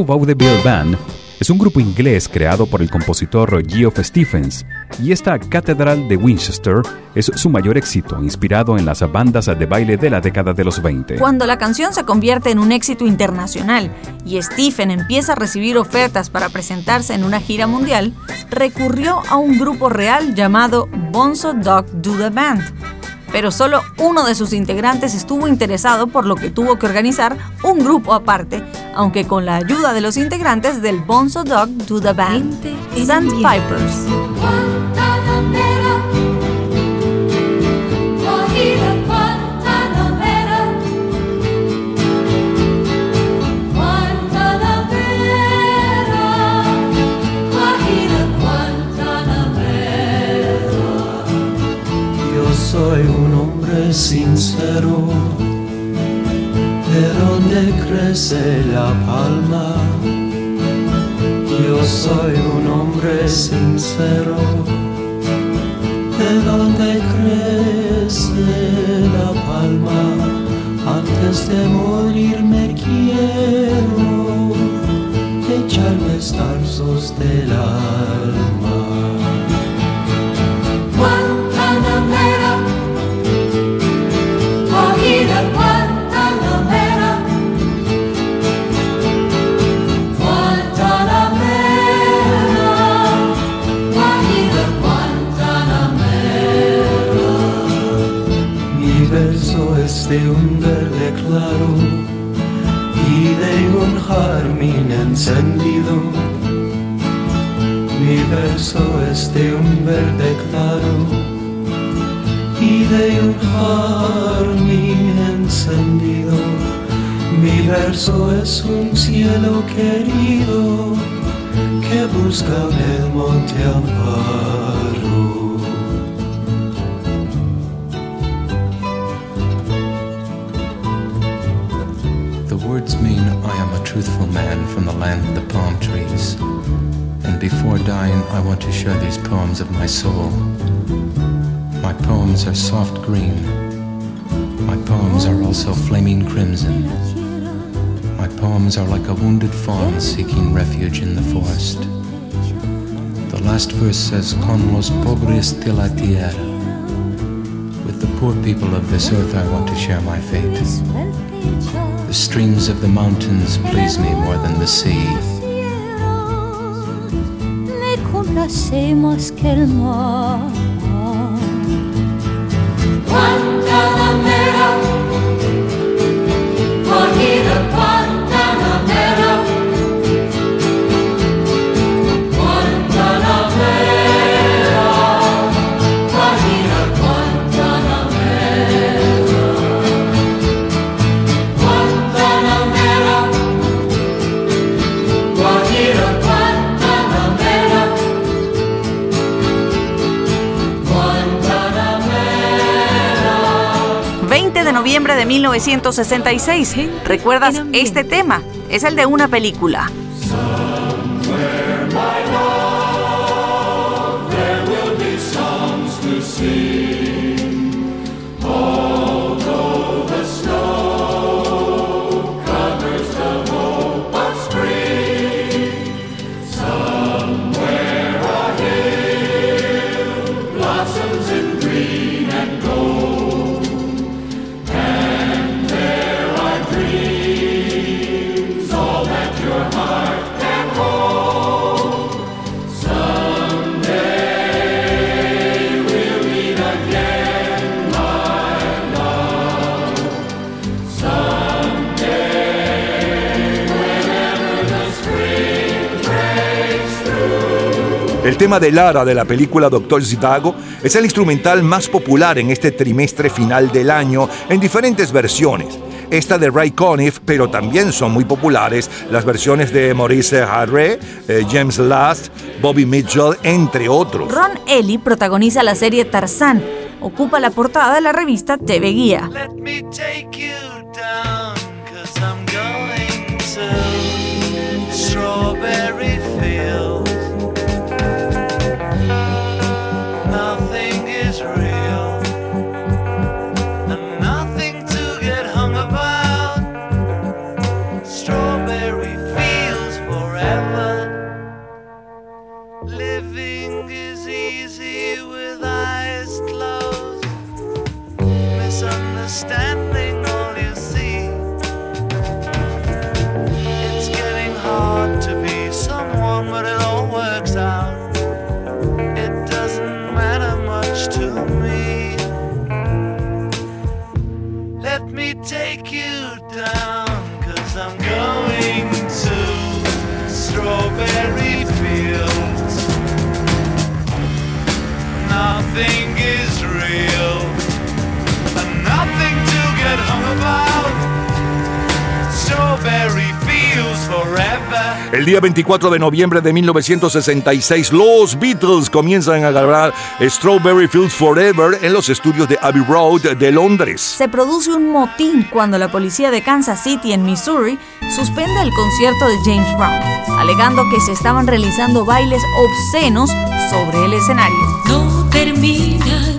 New Vaudeville Band es un grupo inglés creado por el compositor Geoff Stephens y esta Catedral de Winchester es su mayor éxito, inspirado en las bandas de baile de la década de los 20. Cuando la canción se convierte en un éxito internacional y Stephen empieza a recibir ofertas para presentarse en una gira mundial, recurrió a un grupo real llamado Bonzo Dog Do the Band. Pero solo uno de sus integrantes estuvo interesado por lo que tuvo que organizar un grupo aparte, aunque con la ayuda de los integrantes del Bonzo Dog Do the Band, Sandpipers. Soy sincero, de donde crece la palma. Yo soy un hombre sincero, de donde crece la palma. Antes de morir me quiero echarme estarzos del alma. De un verde claro y de un jardín encendido. Mi verso es de un verde claro y de un jardín encendido. Mi verso es un cielo querido que busca en el monte amparo. Words mean I am a truthful man from the land of the palm trees. And before dying, I want to share these poems of my soul. My poems are soft green. My poems are also flaming crimson. My poems are like a wounded fawn seeking refuge in the forest. The last verse says, Con los pobres de la tierra. With the poor people of this earth, I want to share my fate. The streams of the mountains please me more than the sea. me complace más que el mar. Guantanamera, 20 de noviembre de 1966. ¿Recuerdas este tema? Es el de una película. Tema de Lara de la película Doctor Zivago es el instrumental más popular en este trimestre final del año en diferentes versiones. Esta de Ray Conniff, pero también son muy populares las versiones de Maurice Harre, eh, James Last, Bobby Mitchell, entre otros. Ron Ellie protagoniza la serie Tarzán. Ocupa la portada de la revista TV Guía. Let me take you down, cause I'm going to Strawberry El día 24 de noviembre de 1966, los Beatles comienzan a grabar Strawberry Fields Forever en los estudios de Abbey Road de Londres. Se produce un motín cuando la policía de Kansas City, en Missouri, suspende el concierto de James Brown, alegando que se estaban realizando bailes obscenos sobre el escenario. No terminan,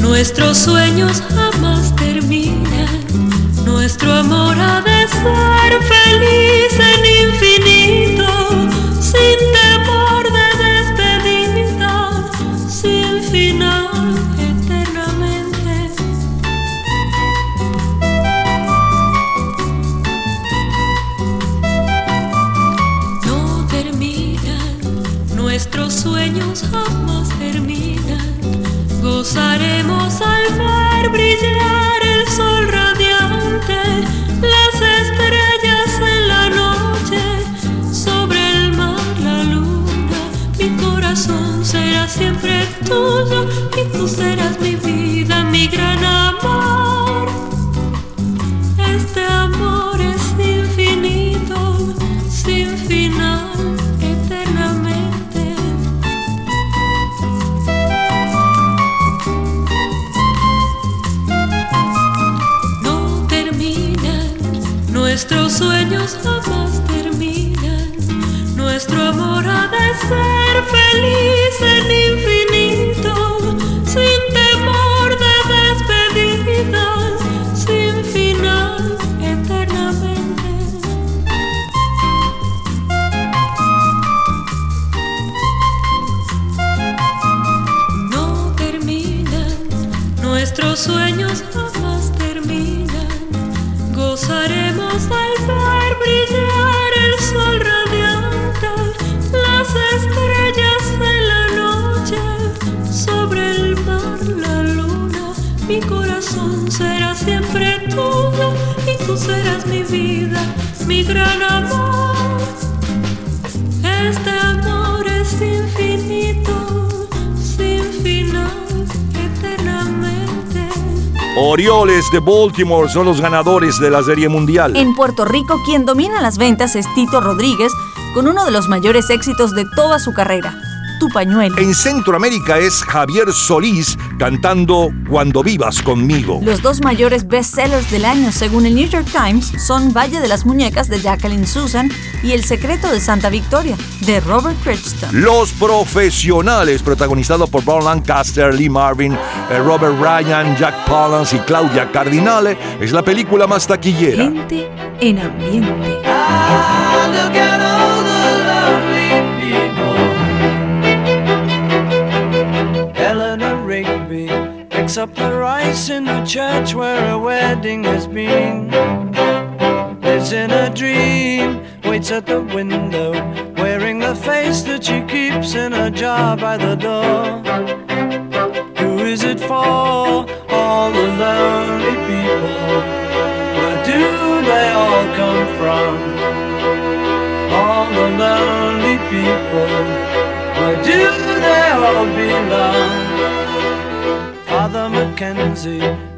nuestros sueños jamás terminan. Nuestro amor ha de ser feliz en infinito, sueños jamás terminan. Gozaremos al ver brillar el sol radiante, las estrellas en la noche, sobre el mar la luna. Mi corazón será siempre tuyo y tú serás mi vida, mi gran amor. Este amor es nuestros sueños jamás terminan. Nuestro amor ha de ser feliz Orioles de Baltimore son los ganadores de la Serie Mundial. En Puerto Rico, quien domina las ventas es Tito Rodríguez, con uno de los mayores éxitos de toda su carrera, Tu pañuelo. En Centroamérica es Javier Solís cantando Cuando vivas conmigo. Los dos mayores bestsellers del año, según el New York Times, son Valle de las Muñecas de Jacqueline Susan y El secreto de Santa Victoria de Robert Crichton. Los profesionales, protagonizados por Bob Lancaster, Lee Marvin, eh, Robert Ryan, Jack Palance y Claudia Cardinale, es la película más taquillera. Gente en ambiente. Look at all the lovely people. Eleanor Rigby picks up the rice in the church where a wedding has been. Lives in a dream, waits at the window, wearing the face that she keeps in a jar by the door. Who is it for? All the lonely people. Where do they all come from? all the lonely people. Where do they all belong? Father Mackenzie,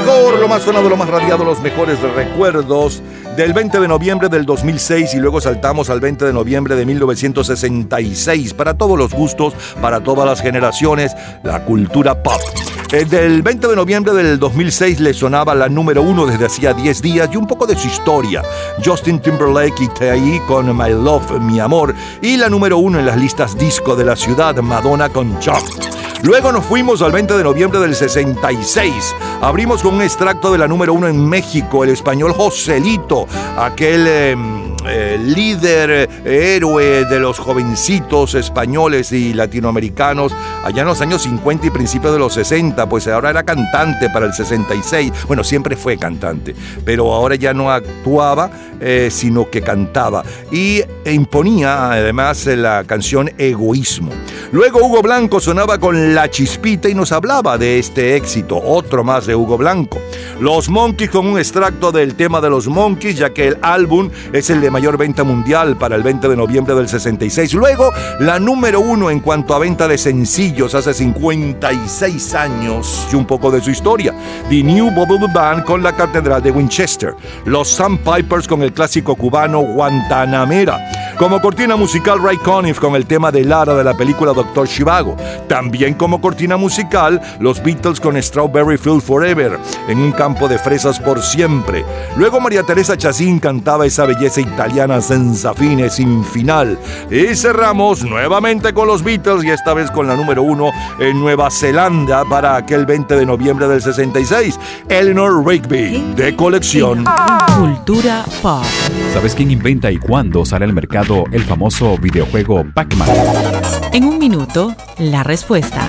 Mejor, lo más sonado, lo más radiado, los mejores recuerdos del 20 de noviembre del 2006 y luego saltamos al 20 de noviembre de 1966. Para todos los gustos, para todas las generaciones, la cultura pop. Eh, del 20 de noviembre del 2006 le sonaba la número uno desde hacía 10 días y un poco de su historia. Justin Timberlake y T.I. con My Love, Mi Amor y la número uno en las listas disco de la ciudad, Madonna con Chuck. Luego nos fuimos al 20 de noviembre del 66. Abrimos con un extracto de la número uno en México, el español Joselito, aquel eh, eh, líder, eh, héroe de los jovencitos españoles y latinoamericanos allá en los años 50 y principios de los 60, pues ahora era cantante para el 66. Bueno, siempre fue cantante, pero ahora ya no actuaba, eh, sino que cantaba y imponía además la canción Egoísmo. Luego Hugo Blanco sonaba con La Chispita y nos hablaba de este éxito, otro más de Hugo Blanco. Los Monkeys con un extracto del tema de los Monkeys, ya que el álbum es el de mayor venta mundial para el 20 de noviembre del 66. Luego, la número uno en cuanto a venta de sencillos hace 56 años y un poco de su historia. The New Bubble Band con la Catedral de Winchester. Los Sandpipers con el clásico cubano Guantanamera. Como cortina musical, Ray Conniff con el tema de Lara de la película Doctor Chivago. También como cortina musical, los Beatles con Strawberry Field Forever, en un campo de fresas por siempre. Luego María Teresa Chacín cantaba esa belleza italiana senza fine, sin final. Y cerramos nuevamente con los Beatles y esta vez con la número uno en Nueva Zelanda para aquel 20 de noviembre del 66, Eleanor Rigby, de colección. Cultura pop. ¿Sabes quién inventa y cuándo sale al mercado el famoso videojuego Pac-Man? En un minuto, la respuesta.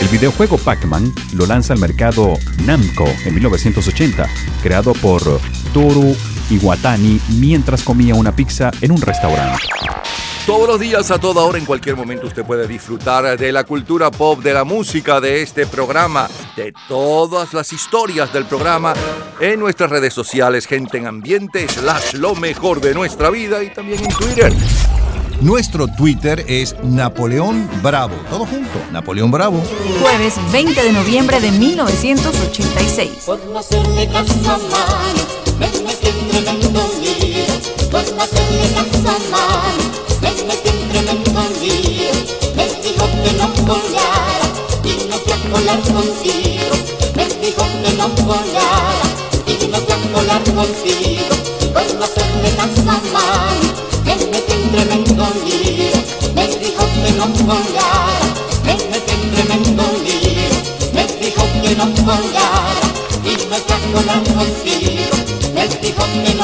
El videojuego Pac-Man lo lanza al mercado Namco en 1980, creado por Toru Iwatani mientras comía una pizza en un restaurante. Todos los días, a toda hora, en cualquier momento, usted puede disfrutar de la cultura pop, de la música, de este programa, de todas las historias del programa en nuestras redes sociales, gente en ambiente, slash lo mejor de nuestra vida y también en Twitter. Nuestro Twitter es Napoleón Bravo. Todo junto, Napoleón Bravo. Jueves 20 de noviembre de 1986. Por no hacerle caso a mano, me tremendo lío. Por no hacerle caso a mano, me metí en tremendo lío. Me dijo que no colara y no fui a colar contigo. Me dijo que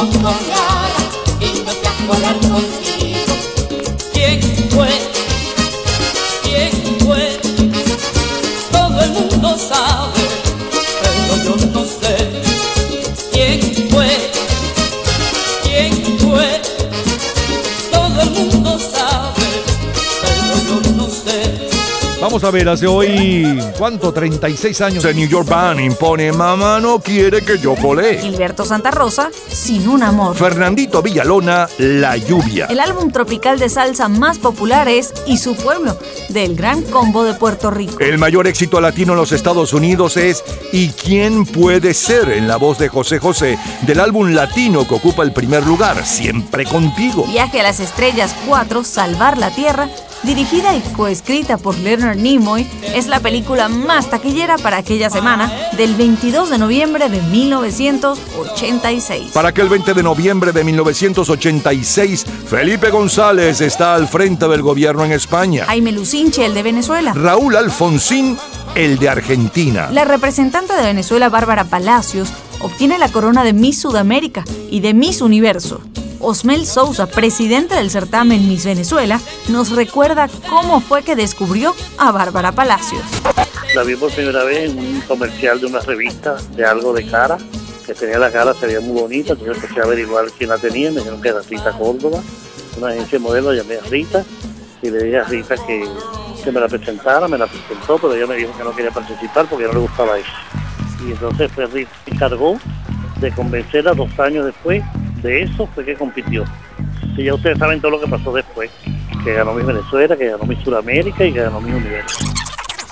Vamos a ver, hace hoy, ¿cuánto? 36 años. El New York Band impone Mamá no quiere que yo cole. Gilberto Santa Rosa, Sin un amor. Fernandito Villalona, La lluvia. El álbum tropical de salsa más popular es Y su pueblo, del Gran Combo de Puerto Rico. El mayor éxito latino en los Estados Unidos es ¿Y quién puede ser? en la voz de José José, del álbum latino que ocupa el primer lugar, Siempre contigo. Viaje a las Estrellas 4, Salvar la Tierra, dirigida y coescrita por Leonard Nimoy, es la película más taquillera para aquella semana del 22 de noviembre de 1986. Para aquel 20 de noviembre de 1986, Felipe González está al frente del gobierno en España. Jaime Lucinche, el de Venezuela. Raúl Alfonsín, el de Argentina. La representante de Venezuela, Bárbara Palacios, obtiene la corona de Miss Sudamérica y de Miss Universo. Osmel Sousa, presidente del certamen Miss Venezuela, nos recuerda cómo fue que descubrió a Bárbara Palacios. La vi por primera vez en un comercial de una revista de algo de cara, que tenía la cara, se veía muy bonita, entonces empecé a averiguar quién la tenía, me dijeron que era Rita Córdoba, una agencia de modelos, llamé a Rita y le dije a Rita que, que me la presentara, me la presentó, pero ella me dijo que no quería participar porque no le gustaba eso. Y entonces fue Rita y cargó de convencerla dos años después, de eso fue que compitió. Y ya ustedes saben todo lo que pasó después, que ganó mi Venezuela, que ganó mi Sudamérica y que ganó mi Universo.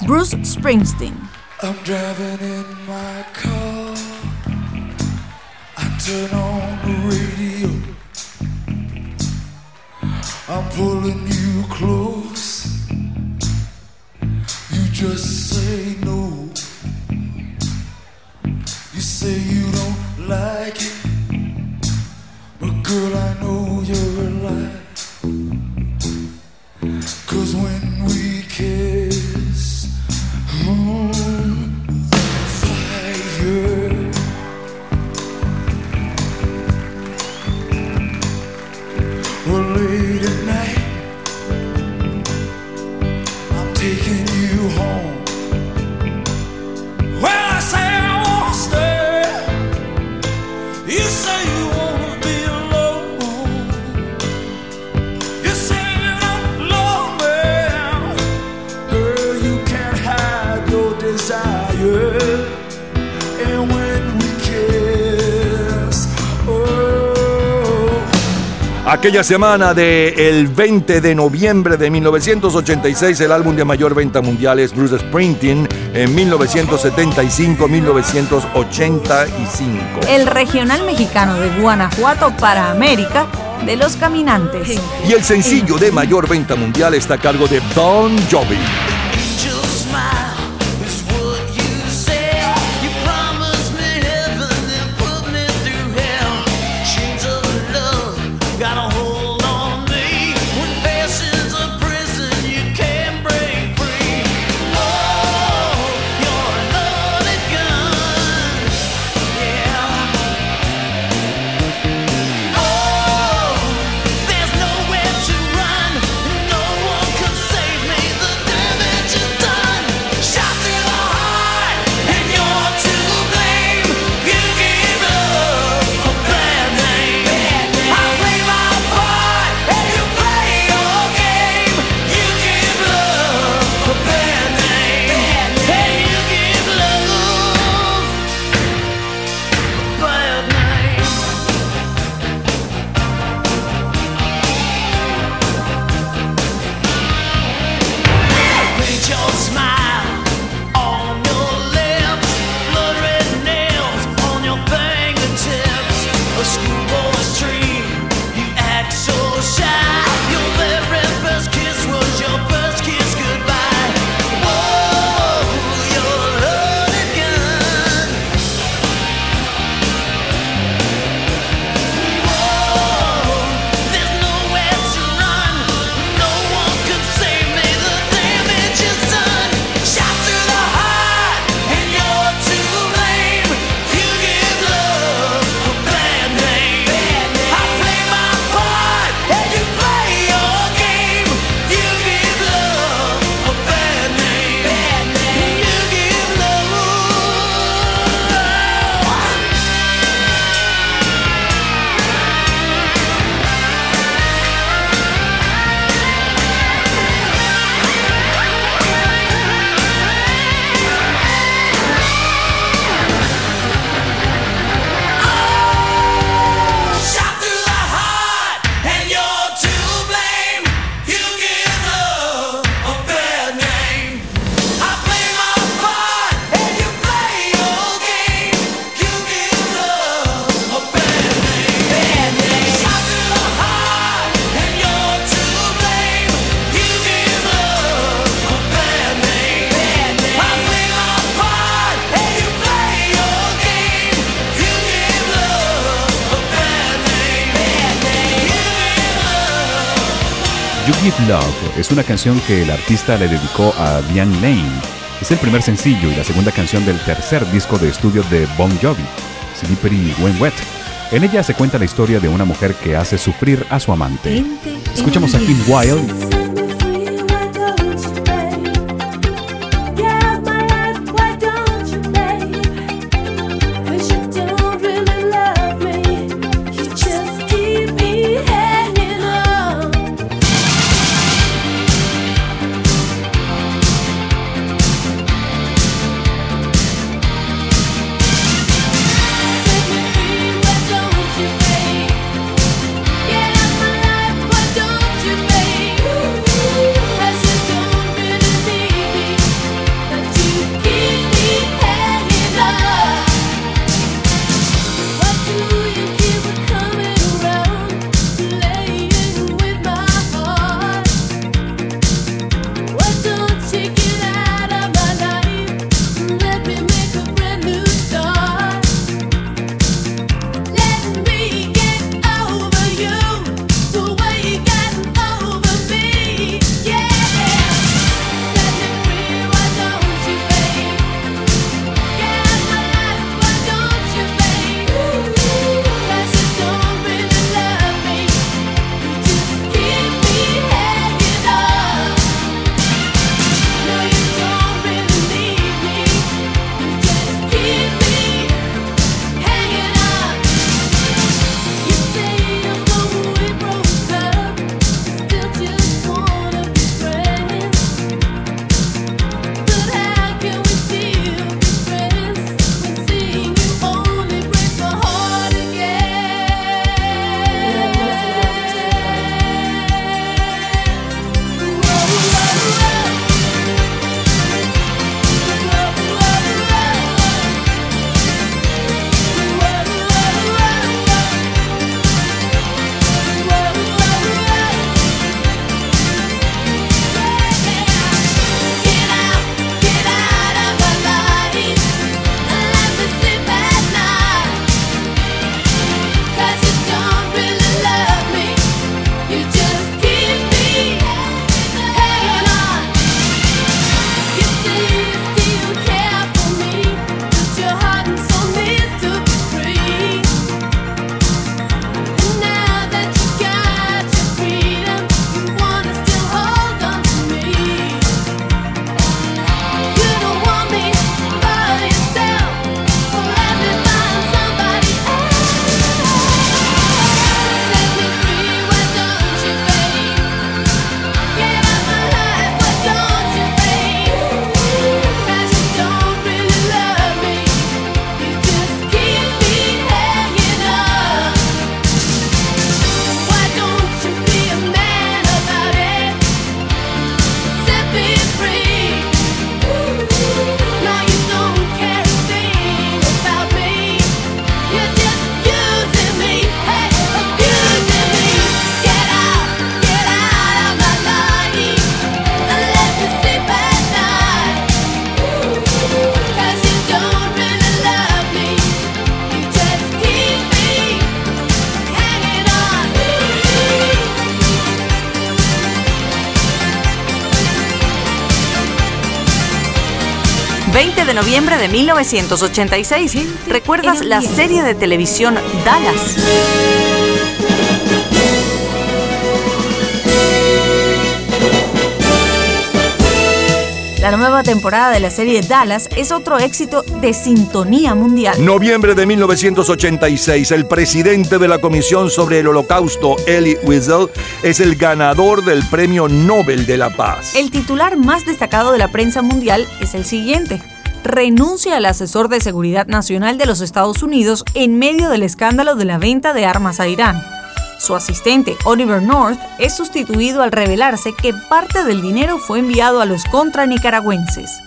Bruce Springsteen. I'm driving in my car. I turn on the radio. I'm pulling you close. You just say no. You say you don't like it. But girl, I know you're alive. Cause when we kiss, mm, fire. Well, late at night, I'm taking you home. Well, I say Aquella semana del el 20 de noviembre de 1986, el álbum de mayor venta mundial es Bruce Springsteen en 1975-1985. El regional mexicano de Guanajuato para América de los caminantes. Y el sencillo de mayor venta mundial está a cargo de Bon Jovi. Es una canción que el artista le dedicó a Diane Lane. Es el primer sencillo y la segunda canción del tercer disco de estudio de Bon Jovi, Slippery When Wet. En ella se cuenta la historia de una mujer que hace sufrir a su amante. Escuchamos a Kim Wilde 1986. ¿Recuerdas la serie de televisión Dallas? La nueva temporada de la serie Dallas es otro éxito de sintonía mundial. Noviembre de 1986, el presidente de la Comisión sobre el Holocausto, Elie Wiesel, es el ganador del Premio Nobel de la Paz. El titular más destacado de la prensa mundial es el siguiente. Renuncia al asesor de seguridad nacional de los Estados Unidos en medio del escándalo de la venta de armas a Irán. Su asistente, Oliver North, es sustituido al revelarse que parte del dinero fue enviado a los contra nicaragüenses.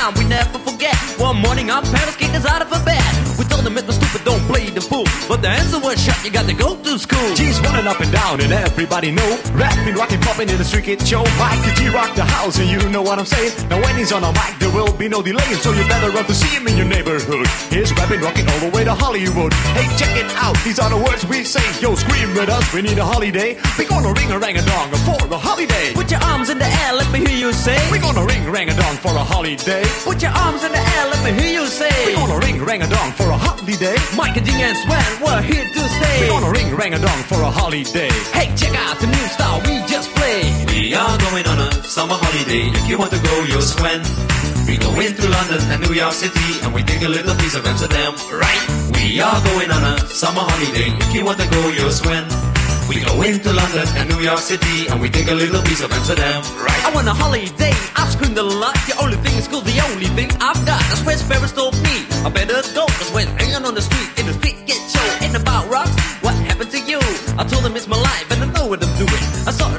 Celebrate several ways, my good GS when we took the holiday with all our friends. It was a time to relax and let you wear it behind. Exactly several weeks, but something crossed my mind. It was the sign of the time we never forget. One morning, our parents kicked us out of bed. We told them it was stupid, don't play the fool. But the answer was shut, you got to go to school. G's running up and down and everybody know Rapping, rocking, popping in the street kid show Mike G rock the house and you know what I'm saying Now when he's on a mic there will be no delay So you better run to see him in your neighborhood He's rapping, rocking all the way to Hollywood Hey check it out, these are the words we say Yo scream with us, we need a holiday We gonna ring a rang a dong for a holiday Put your arms in the air, let me hear you say. We gonna ring a rang a dong for a holiday Put your arms in the air, let me hear you say. We're gonna ring rang a dong for a holiday Mike and G and Sven, we're here to stay. We're gonna ring rang a dong for a holiday Hey, check out the new style we just played. We are going on a summer holiday. If you want to go, you'll swim. We go into London and New York City and we take a little piece of Amsterdam, right? We are going on a summer holiday. If you want to go, you'll swim. We go into London and New York City and we take a little piece of Amsterdam, right? I want a holiday, I've screamed a lot. The only thing is cool, the only thing I've got. That's where Ferris told me. I better go, cause when hanging on the street, in the street get show, ain't about rocks. What happened to you? I told him it's my life and I know what I'm doing. I school, I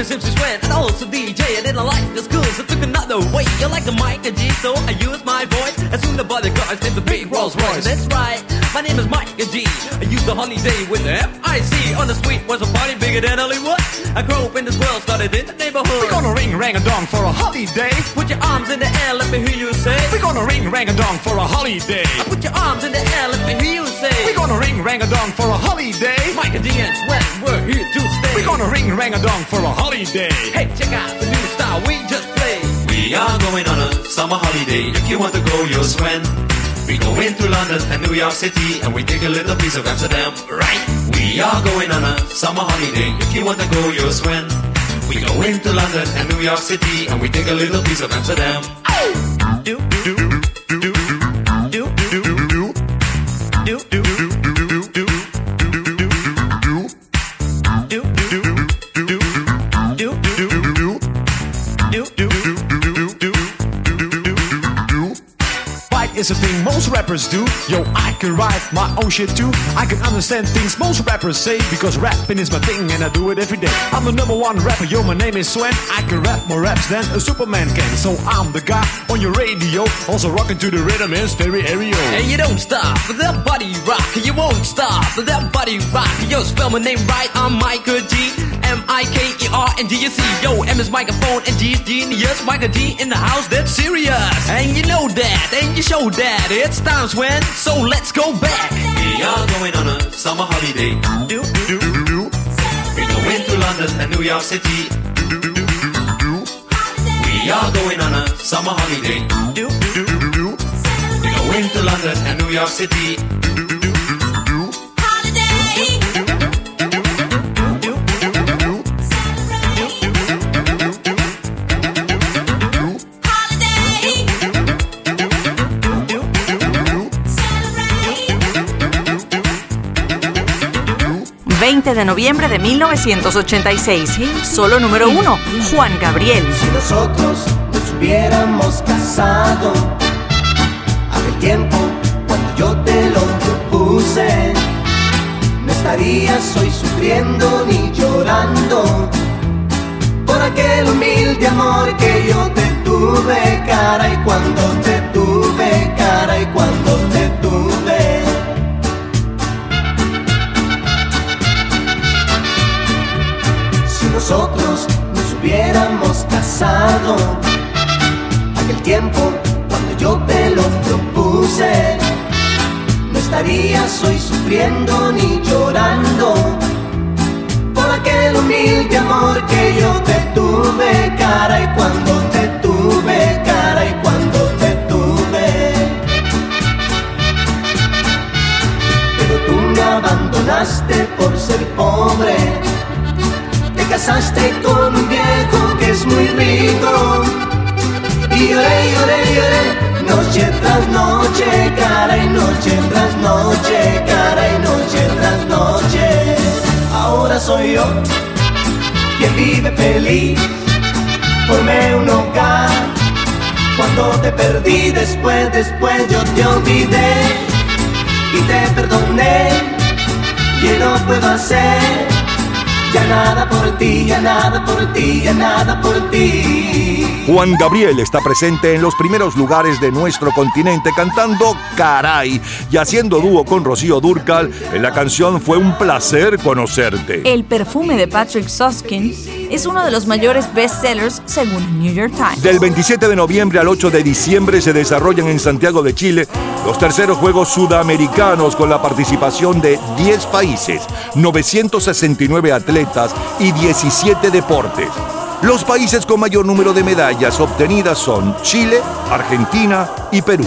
My name is and also DJ. I didn't like the school, so took another way. You like the mic and G, so I used my voice. And soon the bodyguards named the big Rolls Royce. That's right, my name is Mike and G. I used the holiday with the F-I-C. On the street was a party bigger than Hollywood. I grew up in this world, started in the neighborhood. We're gonna ring rang a dong for a holiday. Put your arms in the air, let me hear you say. We're gonna ring rang a dong for a holiday. Put your arms in the air, let me hear you say. We're gonna ring rang a dong for a holiday. Mike and G and Swen, we're here to stay. We're gonna ring rang a dong for a holiday. Hey, check out the new style we just played. We are going on a summer holiday. If you want to go, you'll swim. We go into London and New York City and we take a little piece of Amsterdam, right? We are going on a summer holiday. If you want to go, you'll swim. We go into London and New York City and we take a little piece of Amsterdam. Oh. Do, do, do, do, is a thing most rappers do. Yo, I can write my own shit too. I can understand things most rappers say because rapping is my thing and I do it every day. I'm the number one rapper, yo, my name is Swen. I can rap more raps than a Superman can. So I'm the guy on your radio, also rocking to the rhythm in stereo. And you don't stop that body rock. You won't stop that body rock. Yo, spell my name right. I'm Michael G. M I K E R D. Yo, M is microphone and G is genius. Michael G in the house, that's serious. And you know that, and you show that. It's times when, so let's go back. We are going on a summer holiday. Do, do, do, do. We go into London and New York City. We are going on a summer holiday. Do, do, do, do. We go into London and New York City. 20 de noviembre de 1986. Solo número uno, Juan Gabriel. Si nosotros nos hubiéramos casado, aquel tiempo cuando yo te lo propuse, no estarías hoy sufriendo ni llorando por aquel humilde amor que yo te tuve, cara y cuando te tuve, cara y cuando te tuve. Nosotros nos hubiéramos casado, aquel tiempo cuando yo te lo propuse, no estarías hoy sufriendo ni llorando por aquel humilde amor que yo te tuve, cara y cuando te tuve, cara y cuando te tuve. Pero tú me abandonaste por ser pobre casaste con un viejo que es muy rico y lloré, lloré, lloré, noche tras noche, cara y noche tras noche, cara y noche tras noche. Ahora soy yo quien vive feliz, formé un hogar. Cuando te perdí, después, después yo te olvidé y te perdoné. Y no puedo hacer ya nada por ti, ya nada por ti, ya nada por ti. Juan Gabriel está presente en los primeros lugares de nuestro continente cantando Caray y haciendo dúo con Rocío Durcal en la canción Fue un placer conocerte. El perfume de Patrick Suskin es uno de los mayores bestsellers según el New York Times. Del 27 de noviembre al 8 de diciembre se desarrollan en Santiago de Chile los terceros Juegos Sudamericanos con la participación de 10 países, 969 atletas y 17 deportes. Los países con mayor número de medallas obtenidas son Chile, Argentina y Perú.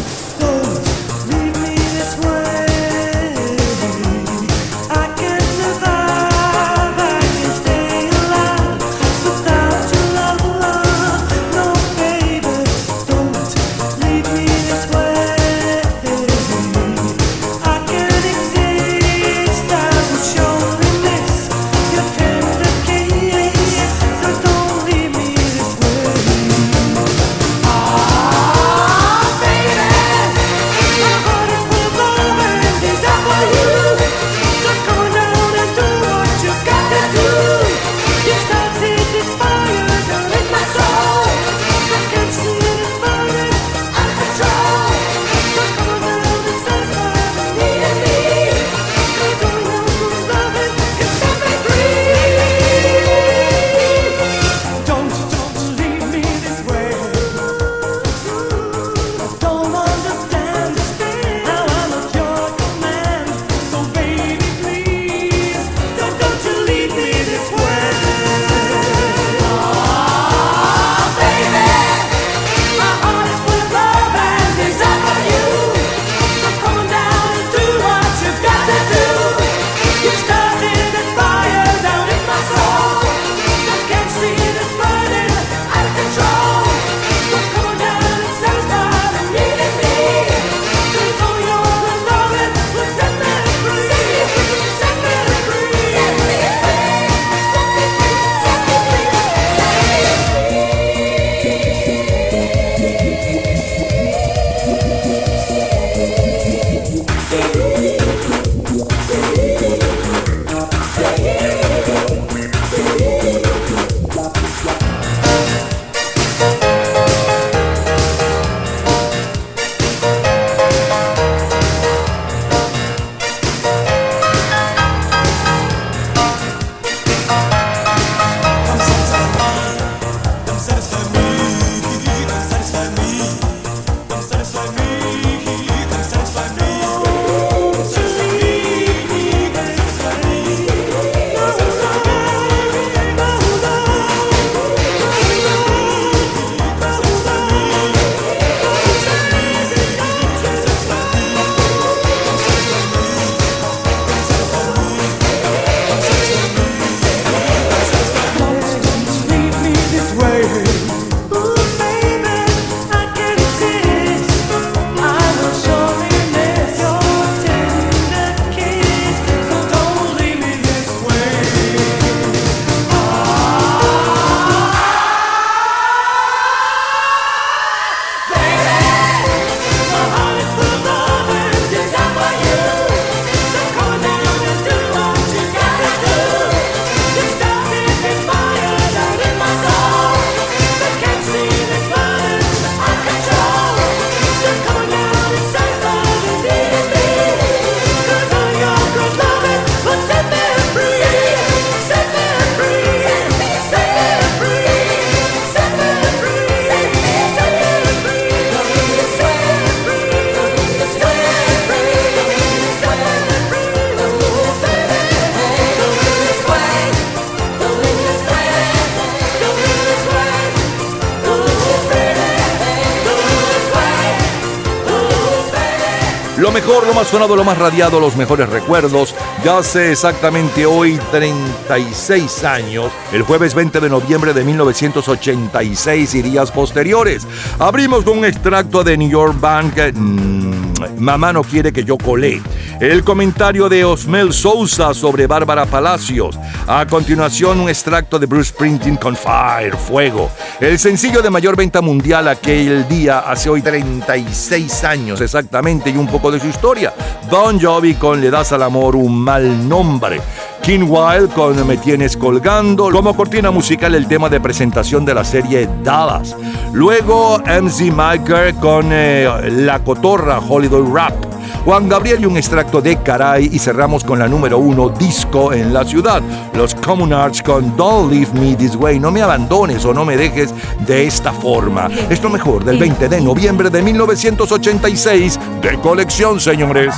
Lo más sonado, lo más radiado, los mejores recuerdos. Ya hace exactamente hoy 36 años, el jueves 20 de noviembre de 1986 y días posteriores. Abrimos con un extracto de New York Bank. mm, Mamá no quiere que yo colé. El comentario de Osmel Sousa sobre Bárbara Palacios. A continuación, un extracto de Bruce Springsteen con Fire, Fuego. El sencillo de mayor venta mundial aquel día, hace hoy 36 años exactamente, y un poco de su historia. Don Jovi con Le das al amor un mal nombre. King Wild con Me tienes colgando. Como cortina musical, el tema de presentación de la serie Dallas. Luego, MC Michael con eh, La Cotorra, Holiday Rap. Juan Gabriel y un extracto de Caray y cerramos con la número uno disco en la ciudad. Los Common Arts con Don't Leave Me This Way. No me abandones o no me dejes de esta forma. Es lo mejor del 20 de noviembre de 1986 de colección, señores.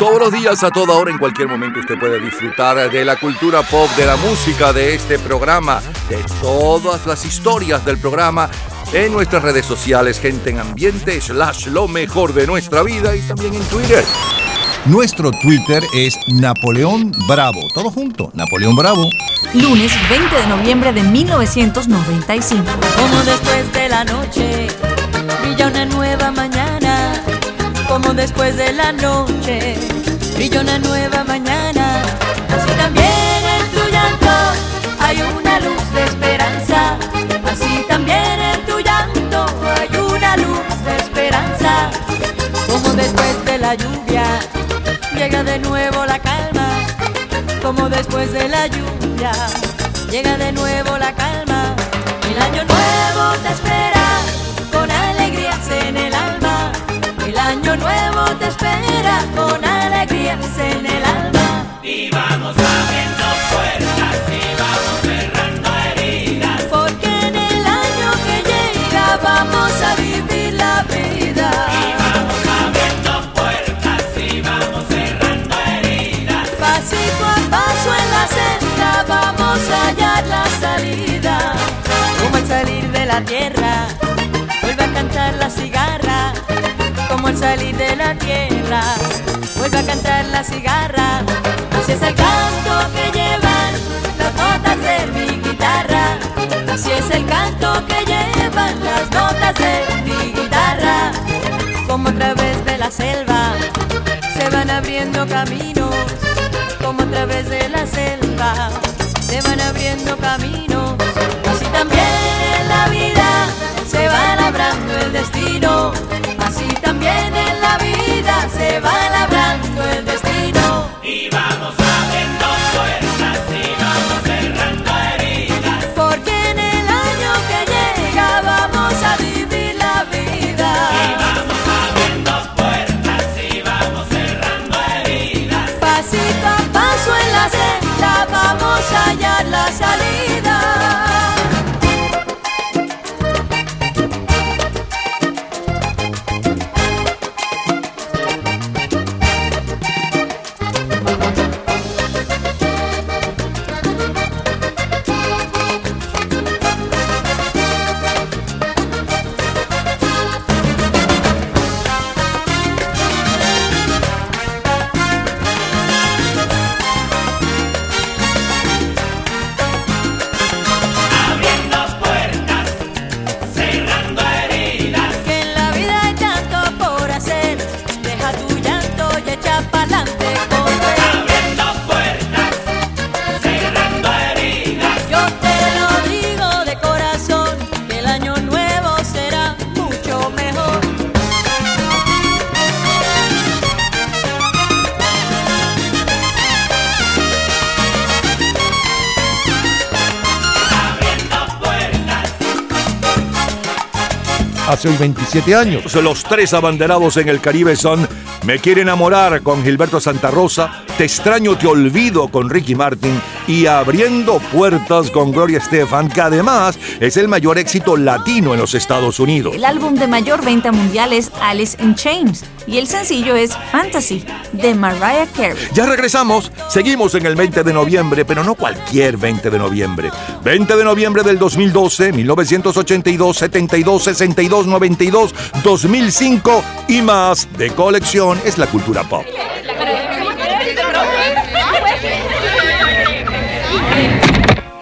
Todos los días, a toda hora, en cualquier momento, usted puede disfrutar de la cultura pop, de la música, de este programa, de todas las historias del programa en nuestras redes sociales, gente en ambiente, slash lo mejor de nuestra vida y también en Twitter. Nuestro Twitter es Napoleón Bravo. Todo junto, Napoleón Bravo. Lunes 20 de noviembre de 1995. Como después de la noche brilla una nueva mañana. Como después de la noche brilla una nueva mañana. Así también en tu llanto hay una lluvia llega de nuevo la calma. Como después de la lluvia llega de nuevo la calma. El año nuevo te espera con alegrías en el alma. El año nuevo te espera con alegrías en el alma. Y vamos abriendo tierra, vuelve a cantar la cigarra. Como al salir de la tierra, vuelve a cantar la cigarra. Así es el canto que llevan las notas de mi guitarra. Así es el canto que llevan las notas de mi guitarra. Como a través de la selva se van abriendo caminos como a través de la selva se van abriendo caminos. Así también se va labrando el destino. Y vamos abriendo puertas y vamos cerrando heridas. Porque en el año que llega vamos a vivir la vida. Y vamos abriendo puertas y vamos cerrando heridas. Pasito a paso en la senda vamos a hallar la salida. Hace hoy 27 años. Los tres abanderados en el Caribe son Me Quiere Enamorar con Gilberto Santa Rosa, Te extraño, te olvido con Ricky Martin y Abriendo Puertas con Gloria Estefan, que además es el mayor éxito latino en los Estados Unidos. El álbum de mayor venta mundial es Alice in Chains y el sencillo es Fantasy de Mariah Carey. Ya regresamos, seguimos en el 20 de noviembre, pero no cualquier 20 de noviembre. 20 de noviembre del 2012, 1982, 72, 62, 92, 2005 y más de colección es la cultura pop.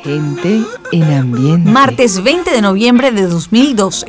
Gente en ambiente. Martes 20 de noviembre de 2012.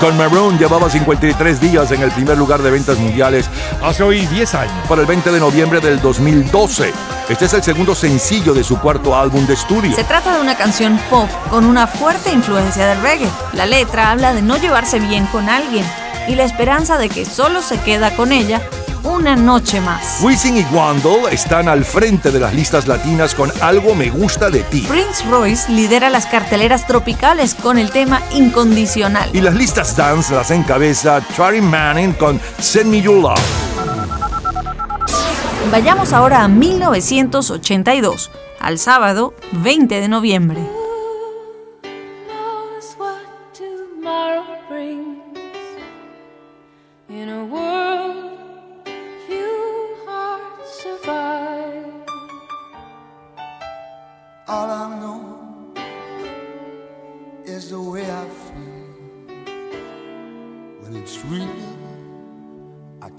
Con Maroon llevaba 53 días en el primer lugar de ventas mundiales hace hoy 10 años, para el 20 de noviembre del 2012. Este es el segundo sencillo de su cuarto álbum de estudio. Se trata de una canción pop con una fuerte influencia del reggae. La letra habla de no llevarse bien con alguien y la esperanza de que solo se queda con ella una noche más. Wisin y Wandel están al frente de las listas latinas con Algo me gusta de ti. Prince Royce lidera las carteleras tropicales con el tema Incondicional. Y las listas dance las encabeza Charlie Manning con Send Me Your Love. Vayamos ahora a 1982, al sábado 20 de noviembre.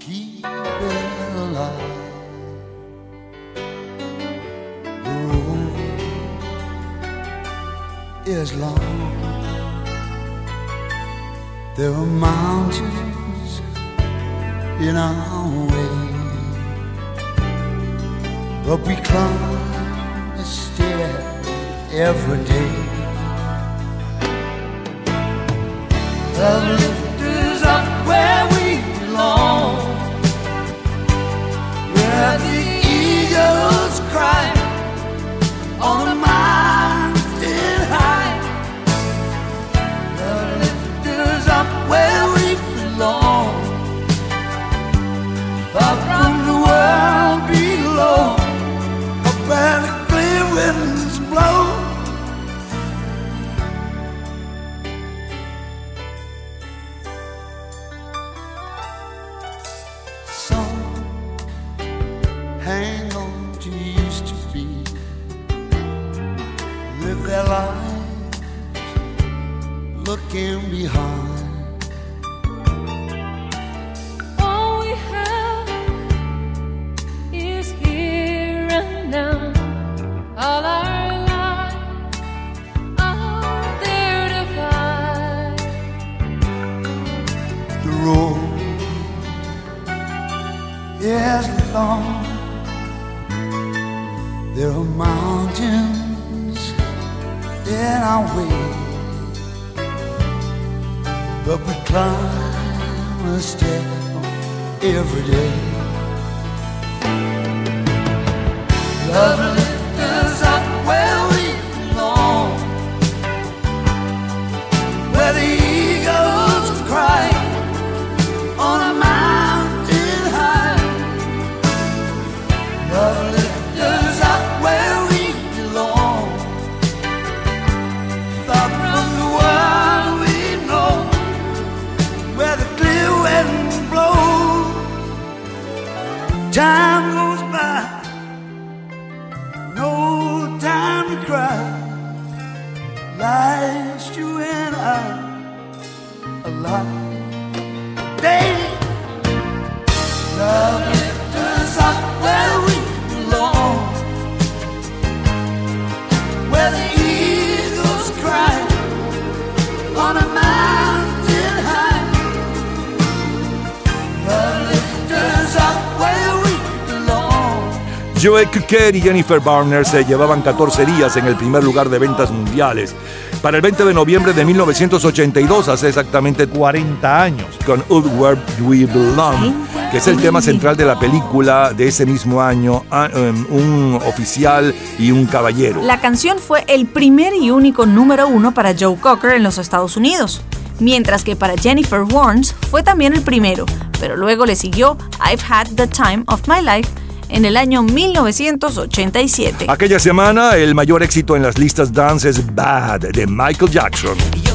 Keep it alive. The road is long. There are mountains in our way, but we climb a stair every day. Love slow Cocker y Jennifer Barner se llevaban 14 días en el primer lugar de ventas mundiales. Para el 20 de noviembre de 1982, hace exactamente 40 años, con Where We Belong, que es el tema central de la película de ese mismo año, ah, um, Un oficial y un caballero. La canción fue el primer y único número uno para Joe Cocker en los Estados Unidos, mientras que para Jennifer Warnes fue también el primero, pero luego le siguió I've Had the Time of My Life en el año 1987. Aquella semana, el mayor éxito en las listas dance es Bad de Michael Jackson.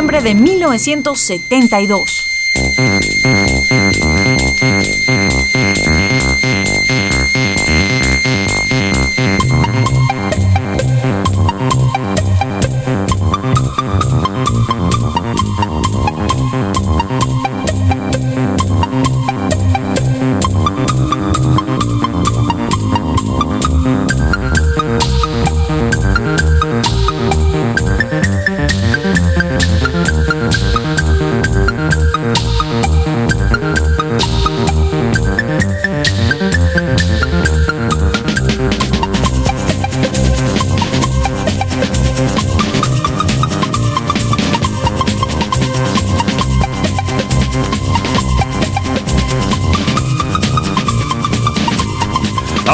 20 de noviembre de 1972.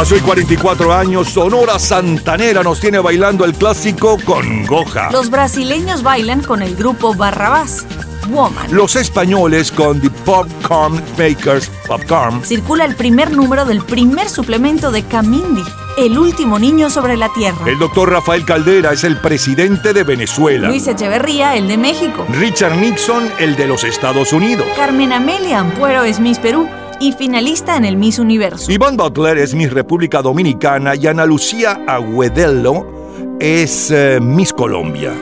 Hace 44 años, Sonora Santanera nos tiene bailando el clásico con Goja. Los brasileños bailan con el grupo Barrabás, Woman. Los españoles con The Popcorn Makers Popcorn. Circula el primer número del primer suplemento de Camindi, El último niño sobre la tierra. El doctor Rafael Caldera es el presidente de Venezuela. Luis Echeverría, el de México. Richard Nixon, el de los Estados Unidos. Carmen Amelia Ampuero es Miss Perú y finalista en el Miss Universo. Iván Butler es Miss República Dominicana y Ana Lucía Agüedello es eh, Miss Colombia.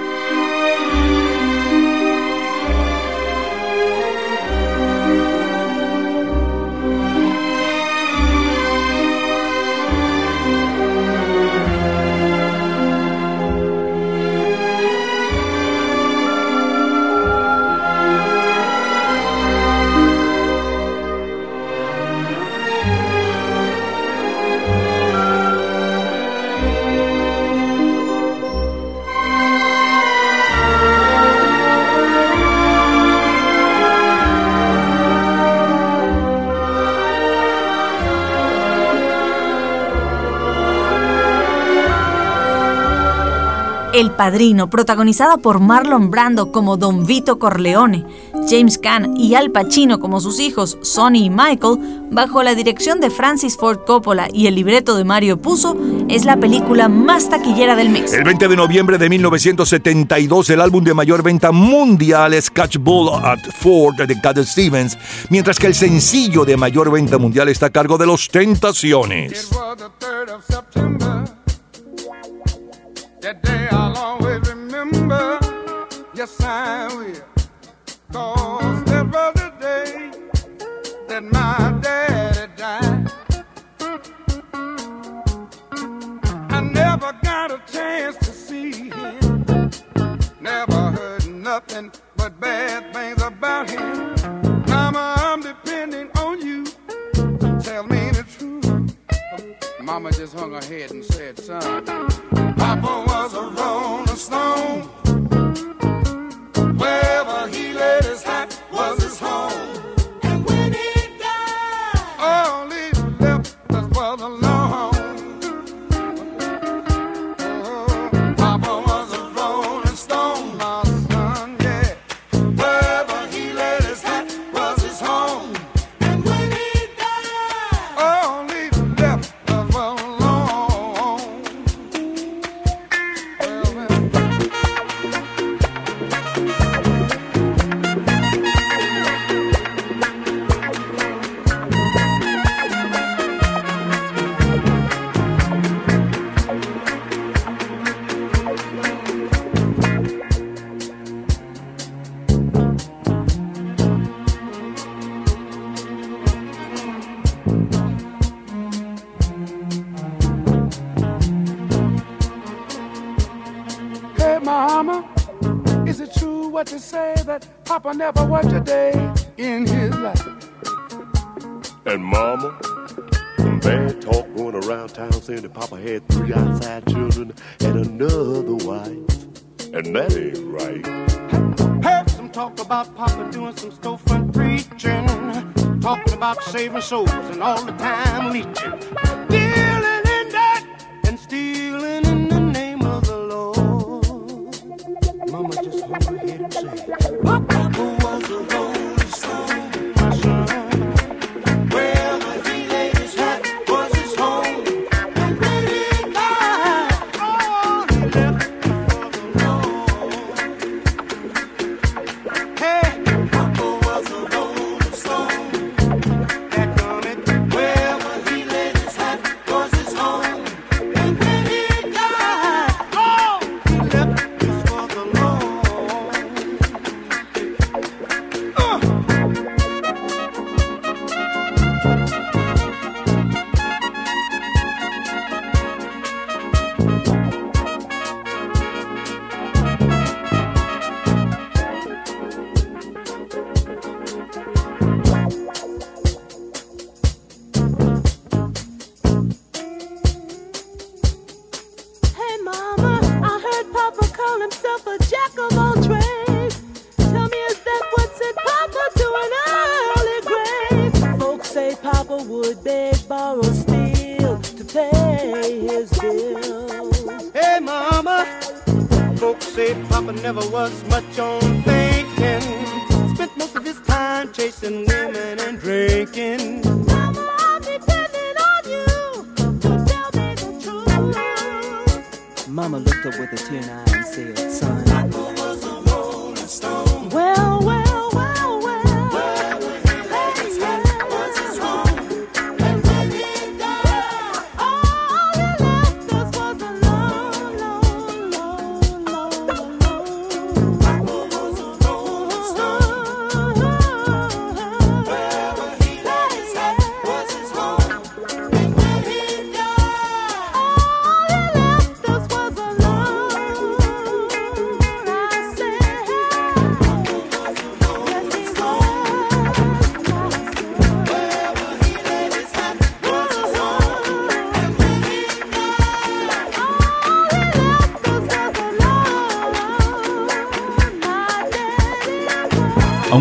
El Padrino, protagonizada por Marlon Brando como Don Vito Corleone, James Caan y Al Pacino como sus hijos Sonny y Michael, bajo la dirección de Francis Ford Coppola y el libreto de Mario Puzo, es la película más taquillera del mes. El 20 de noviembre de 1972, el álbum de mayor venta mundial es Catch Bull at Ford de Cat Stevens, mientras que el sencillo de mayor venta mundial está a cargo de Los Tentaciones. Saving souls and all the time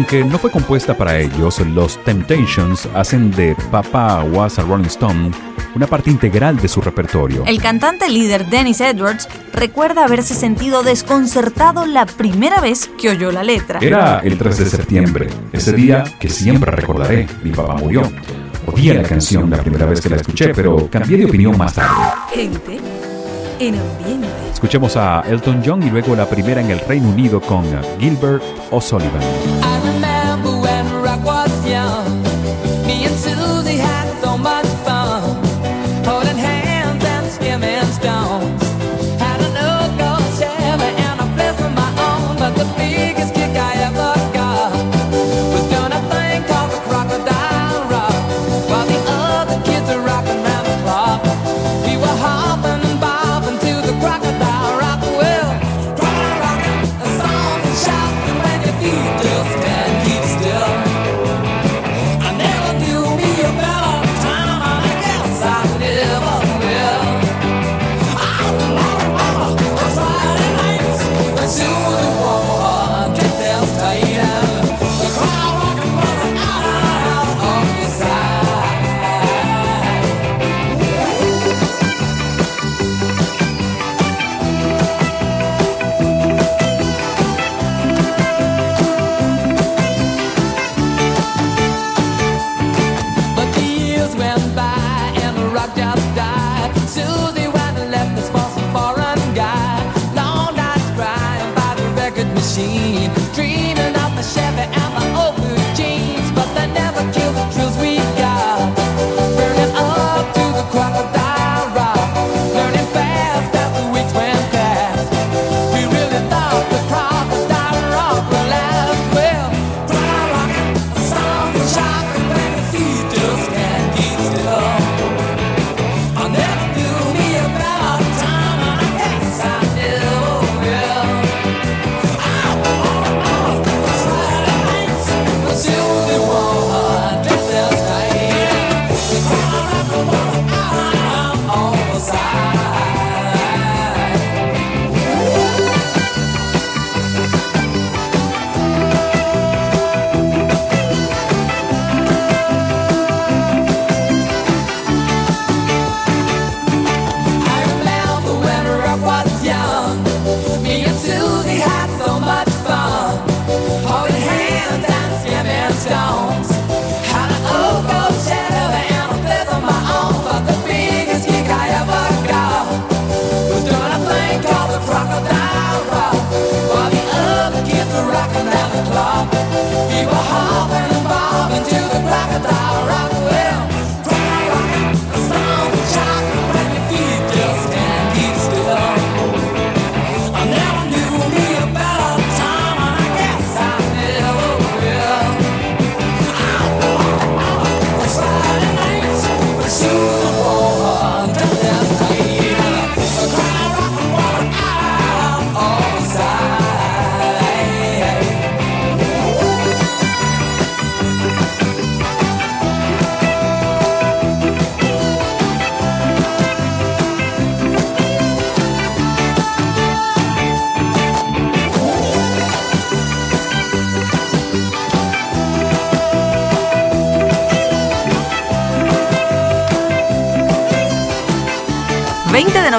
Aunque no fue compuesta para ellos, los Temptations hacen de Papa Was a Rolling Stone una parte integral de su repertorio. El cantante líder Dennis Edwards recuerda haberse sentido desconcertado la primera vez que oyó la letra. Era el 3 de septiembre, ese día que siempre recordaré, mi papá murió. Odié la canción la primera vez que la escuché, pero cambié de opinión más tarde. Gente en ambiente. Escuchemos a Elton John y luego la primera en el Reino Unido con Gilbert O'Sullivan.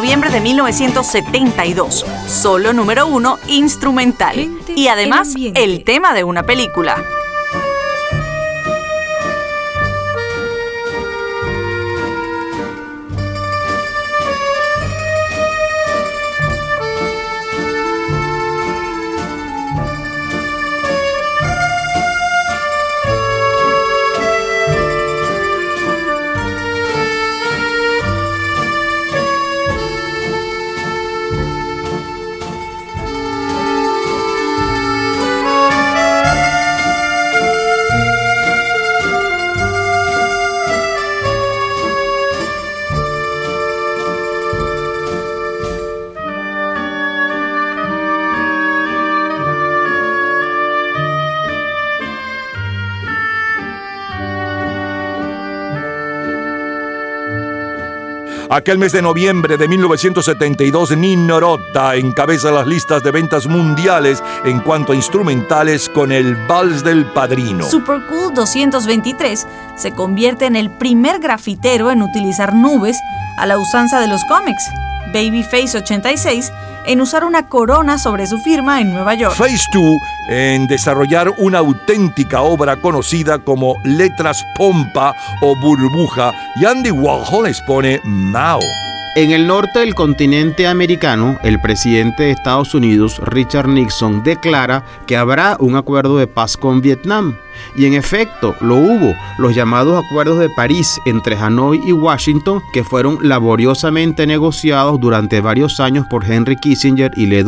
Noviembre de 1972. Solo número uno instrumental. Y además el tema de una película. Aquel mes de noviembre de 1972, Nino Rota encabeza las listas de ventas mundiales en cuanto a instrumentales con el Vals del Padrino. Super Cool 223 se convierte en el primer grafitero en utilizar nubes a la usanza de los cómics. Babyface 86 en usar una corona sobre su firma en Nueva York. Phase 2 en desarrollar una auténtica obra conocida como Letras Pompa o Burbuja y Andy Warhol expone Mao. En el norte del continente americano, el presidente de Estados Unidos, Richard Nixon, declara que habrá un acuerdo de paz con Vietnam. Y en efecto, lo hubo, los llamados acuerdos de París entre Hanoi y Washington, que fueron laboriosamente negociados durante varios años por Henry Kissinger y Le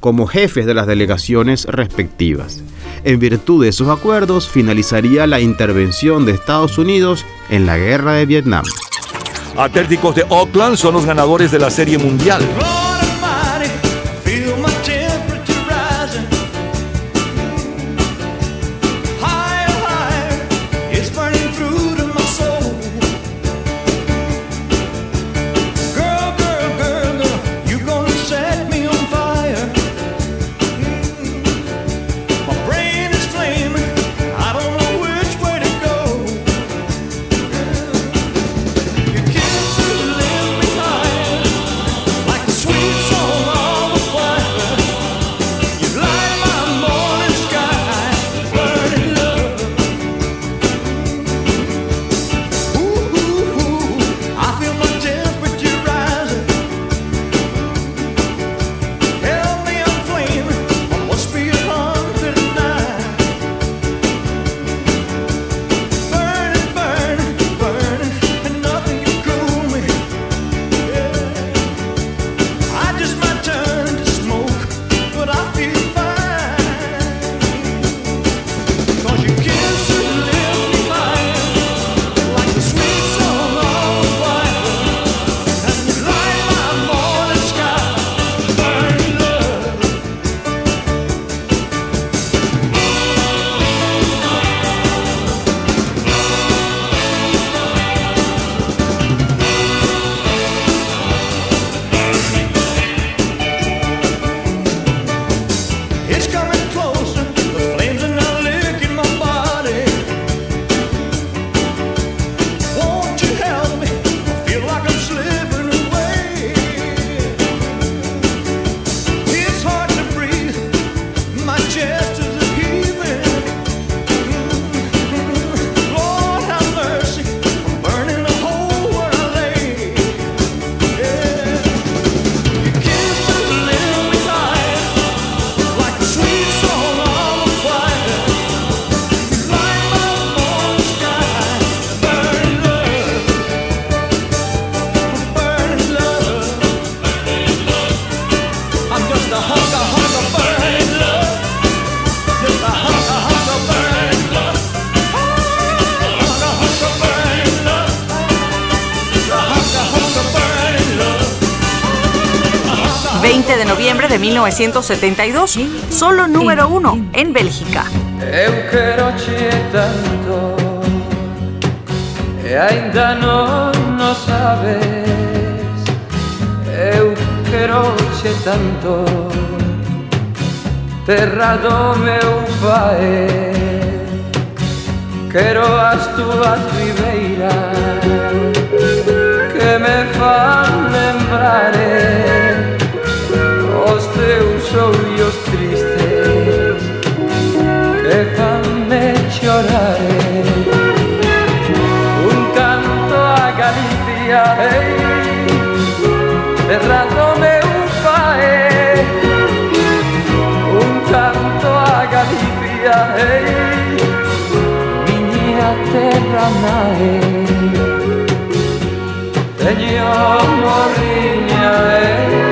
como jefes de las delegaciones respectivas. En virtud de esos acuerdos, finalizaría la intervención de Estados Unidos en la guerra de Vietnam. Atléticos de Oakland son los ganadores de la Serie Mundial. 1972. Solo número uno en Bélgica. E ainda non o sabes Eu quero che tanto Terra do meu pai Quero sobrios tristes, déjame llorar. Un canto a Galicia, hey, cerrándome un pae. Un canto a Galicia, hey, niña terranae. Teño morriña, hey.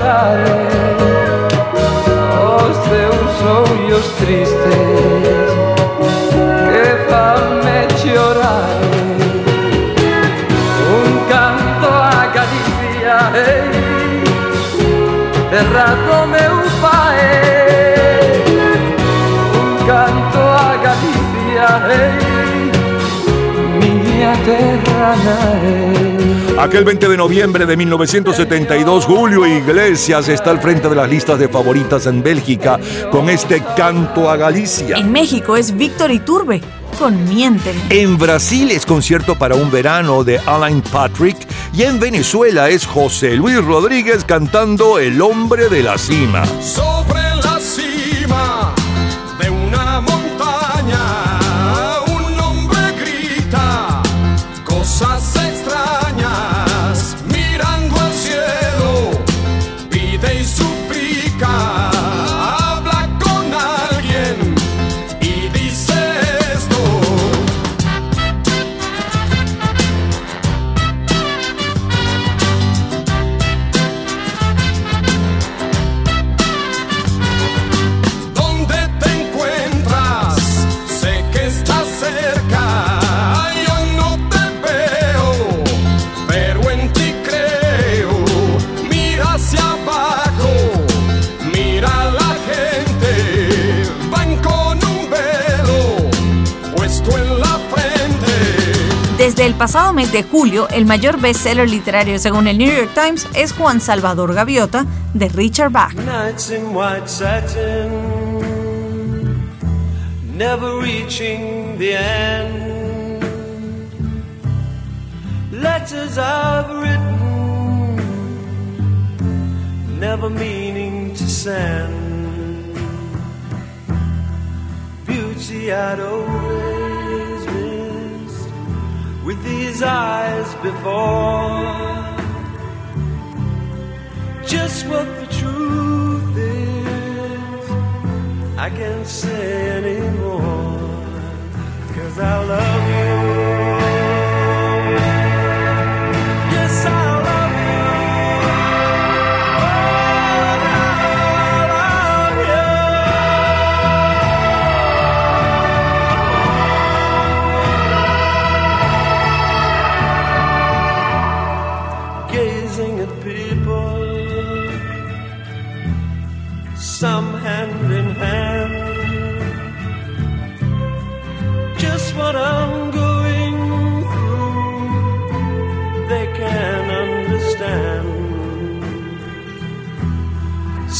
chorare Os teus ollos tristes Que fanme chorar Un canto a Galicia Ei, terra do meu pai Un canto a Galicia Ei, miña terra na ei Aquel 20 de noviembre de 1972, Julio Iglesias está al frente de las listas de favoritas en Bélgica con este canto a Galicia. En México es Víctor Iturbe con Miénteme. En Brasil es concierto para un verano de Alain Patrick y en Venezuela es José Luis Rodríguez cantando El hombre de la cima. De julio, el mayor bestseller literario según el New York Times es Juan Salvador Gaviota de Richard Bach. Never reaching the end. Letters I've written, never meaning to send. Beauty I'd always with these eyes before just what the truth is. I can't say anymore, cause I love you.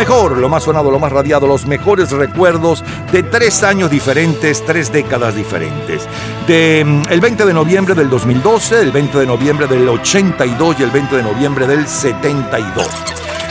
Mejor, lo más sonado, lo más radiado, los mejores recuerdos de tres años diferentes, tres décadas diferentes. De mm, el 20 de noviembre del 2012, el 20 de noviembre del 82 y el 20 de noviembre del 72.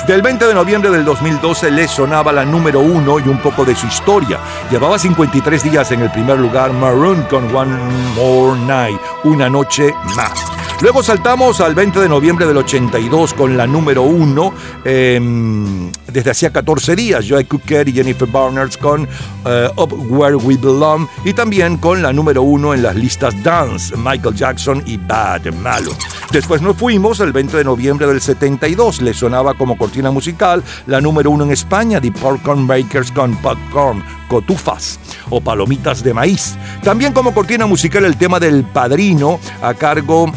Del 20 de noviembre del 2012 le sonaba la número uno y un poco de su historia. Llevaba 53 días en el primer lugar Maroon con One More Night, una noche más. Luego saltamos al 20 de noviembre del 82 con la número uno, em, desde hacía 14 días, Joy Cooker y Jennifer Barnard con eh, Up Where We Belong y también con la número uno en las listas Dance, Michael Jackson y Bad Malo. Después nos fuimos el 20 de noviembre del 72, le sonaba como cortina musical la número uno en España, The Popcorn Bakers con Popcorn, Cotufas o Palomitas de Maíz. También como cortina musical el tema del Padrino a cargo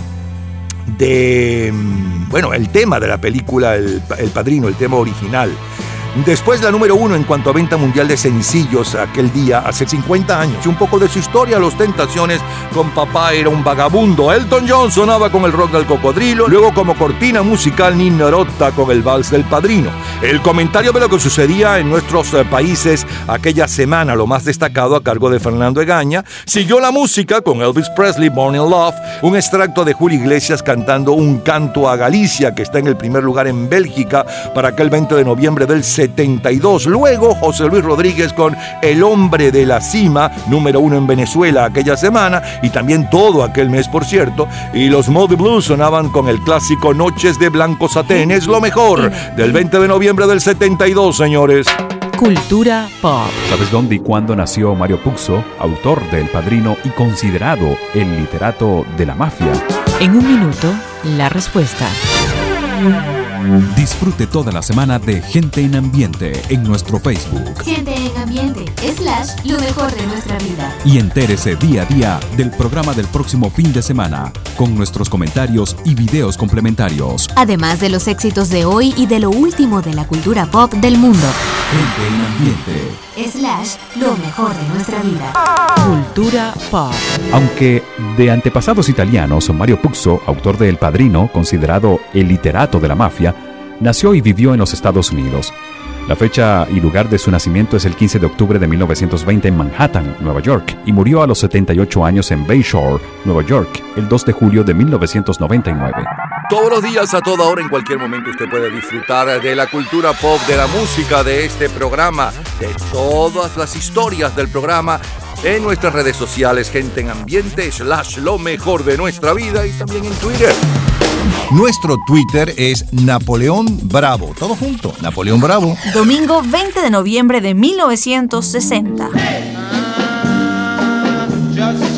de, mm, bueno, el tema de la película El, El Padrino, el tema original. Después la número uno en cuanto a venta mundial de sencillos aquel día, hace 50 años. Y un poco de su historia, Los Tentaciones con Papá era un vagabundo. Elton John sonaba con el rock del cocodrilo. Luego como cortina musical Nino Rota con el vals del padrino. El comentario de lo que sucedía en nuestros eh, países aquella semana, lo más destacado a cargo de Fernando Egaña. Siguió la música con Elvis Presley, Born in Love. Un extracto de Julio Iglesias cantando un canto a Galicia, que está en el primer lugar en Bélgica para aquel 20 de noviembre del 72. Luego José Luis Rodríguez con El hombre de la cima, número uno en Venezuela aquella semana y también todo aquel mes, por cierto. Y los Moody Blues sonaban con el clásico Noches de Blanco Satén. Es lo mejor del 20 de noviembre del 72, señores. Cultura pop. ¿Sabes dónde y cuándo nació Mario Puzo, autor de El Padrino y considerado el literato de la mafia? En un minuto, la respuesta. Disfrute toda la semana de Gente en Ambiente en nuestro Facebook lo mejor de nuestra vida. y entérese día a día del programa del próximo fin de semana con nuestros comentarios y videos complementarios. Además de los éxitos de hoy y de lo último de la cultura pop del mundo. Gente en Ambiente. Slash, lo mejor de nuestra vida. Cultura pop. Aunque de antepasados italianos, Mario Puzo, autor de El Padrino, considerado el literato de la mafia, nació y vivió en los Estados Unidos. La fecha y lugar de su nacimiento es el 15 de octubre de 1920 en Manhattan, Nueva York, y murió a los 78 años en Bayshore, Nueva York, el 2 de julio de 1999. Todos los días, a toda hora, en cualquier momento, usted puede disfrutar de la cultura pop, de la música, de este programa, de todas las historias del programa en nuestras redes sociales, gente en ambiente, slash lo mejor de nuestra vida y también en Twitter. Nuestro Twitter es Napoleón Bravo. Todo junto, Napoleón Bravo. Domingo 20 de noviembre de 1960. Just a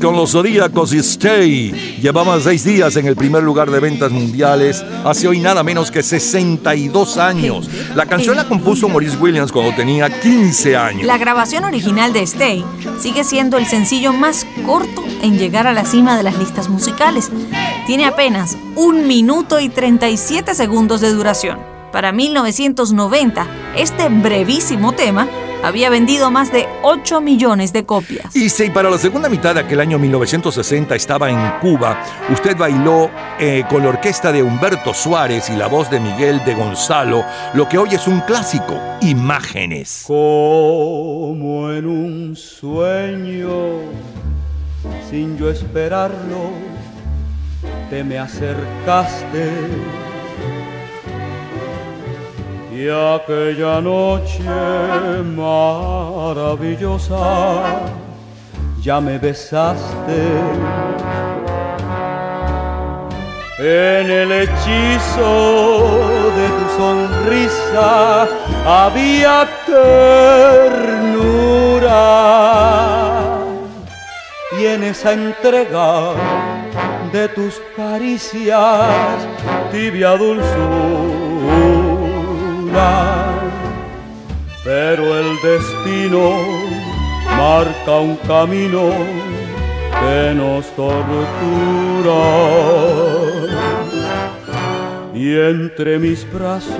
Con los Zodíacos y Stay llevaba seis días en el primer lugar de ventas mundiales hace hoy nada menos que 62 años. La canción la compuso Maurice Williams cuando tenía 15 años. La grabación original de Stay sigue siendo el sencillo más corto en llegar a la cima de las listas musicales. Tiene apenas un minuto y 37 segundos de duración. Para 1990, este brevísimo tema había vendido más de 8 millones de copias. Y si para la segunda mitad de aquel año 1960 estaba en Cuba, usted bailó eh, con la orquesta de Humberto Suárez y la voz de Miguel de Gonzalo, lo que hoy es un clásico, Imágenes. Como en un sueño, sin yo esperarlo, te me acercaste. Y aquella noche maravillosa, ya me besaste. En el hechizo de tu sonrisa había ternura y en esa entrega de tus caricias tibia dulzura. Pero el destino marca un camino que nos tortura. Y entre mis brazos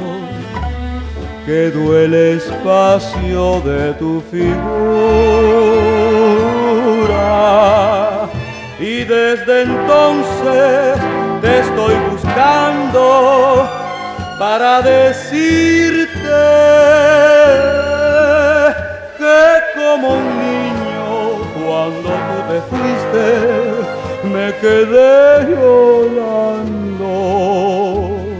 quedó el espacio de tu figura. Y desde entonces te estoy buscando para decirte que como un niño cuando tú te fuiste me quedé llorando.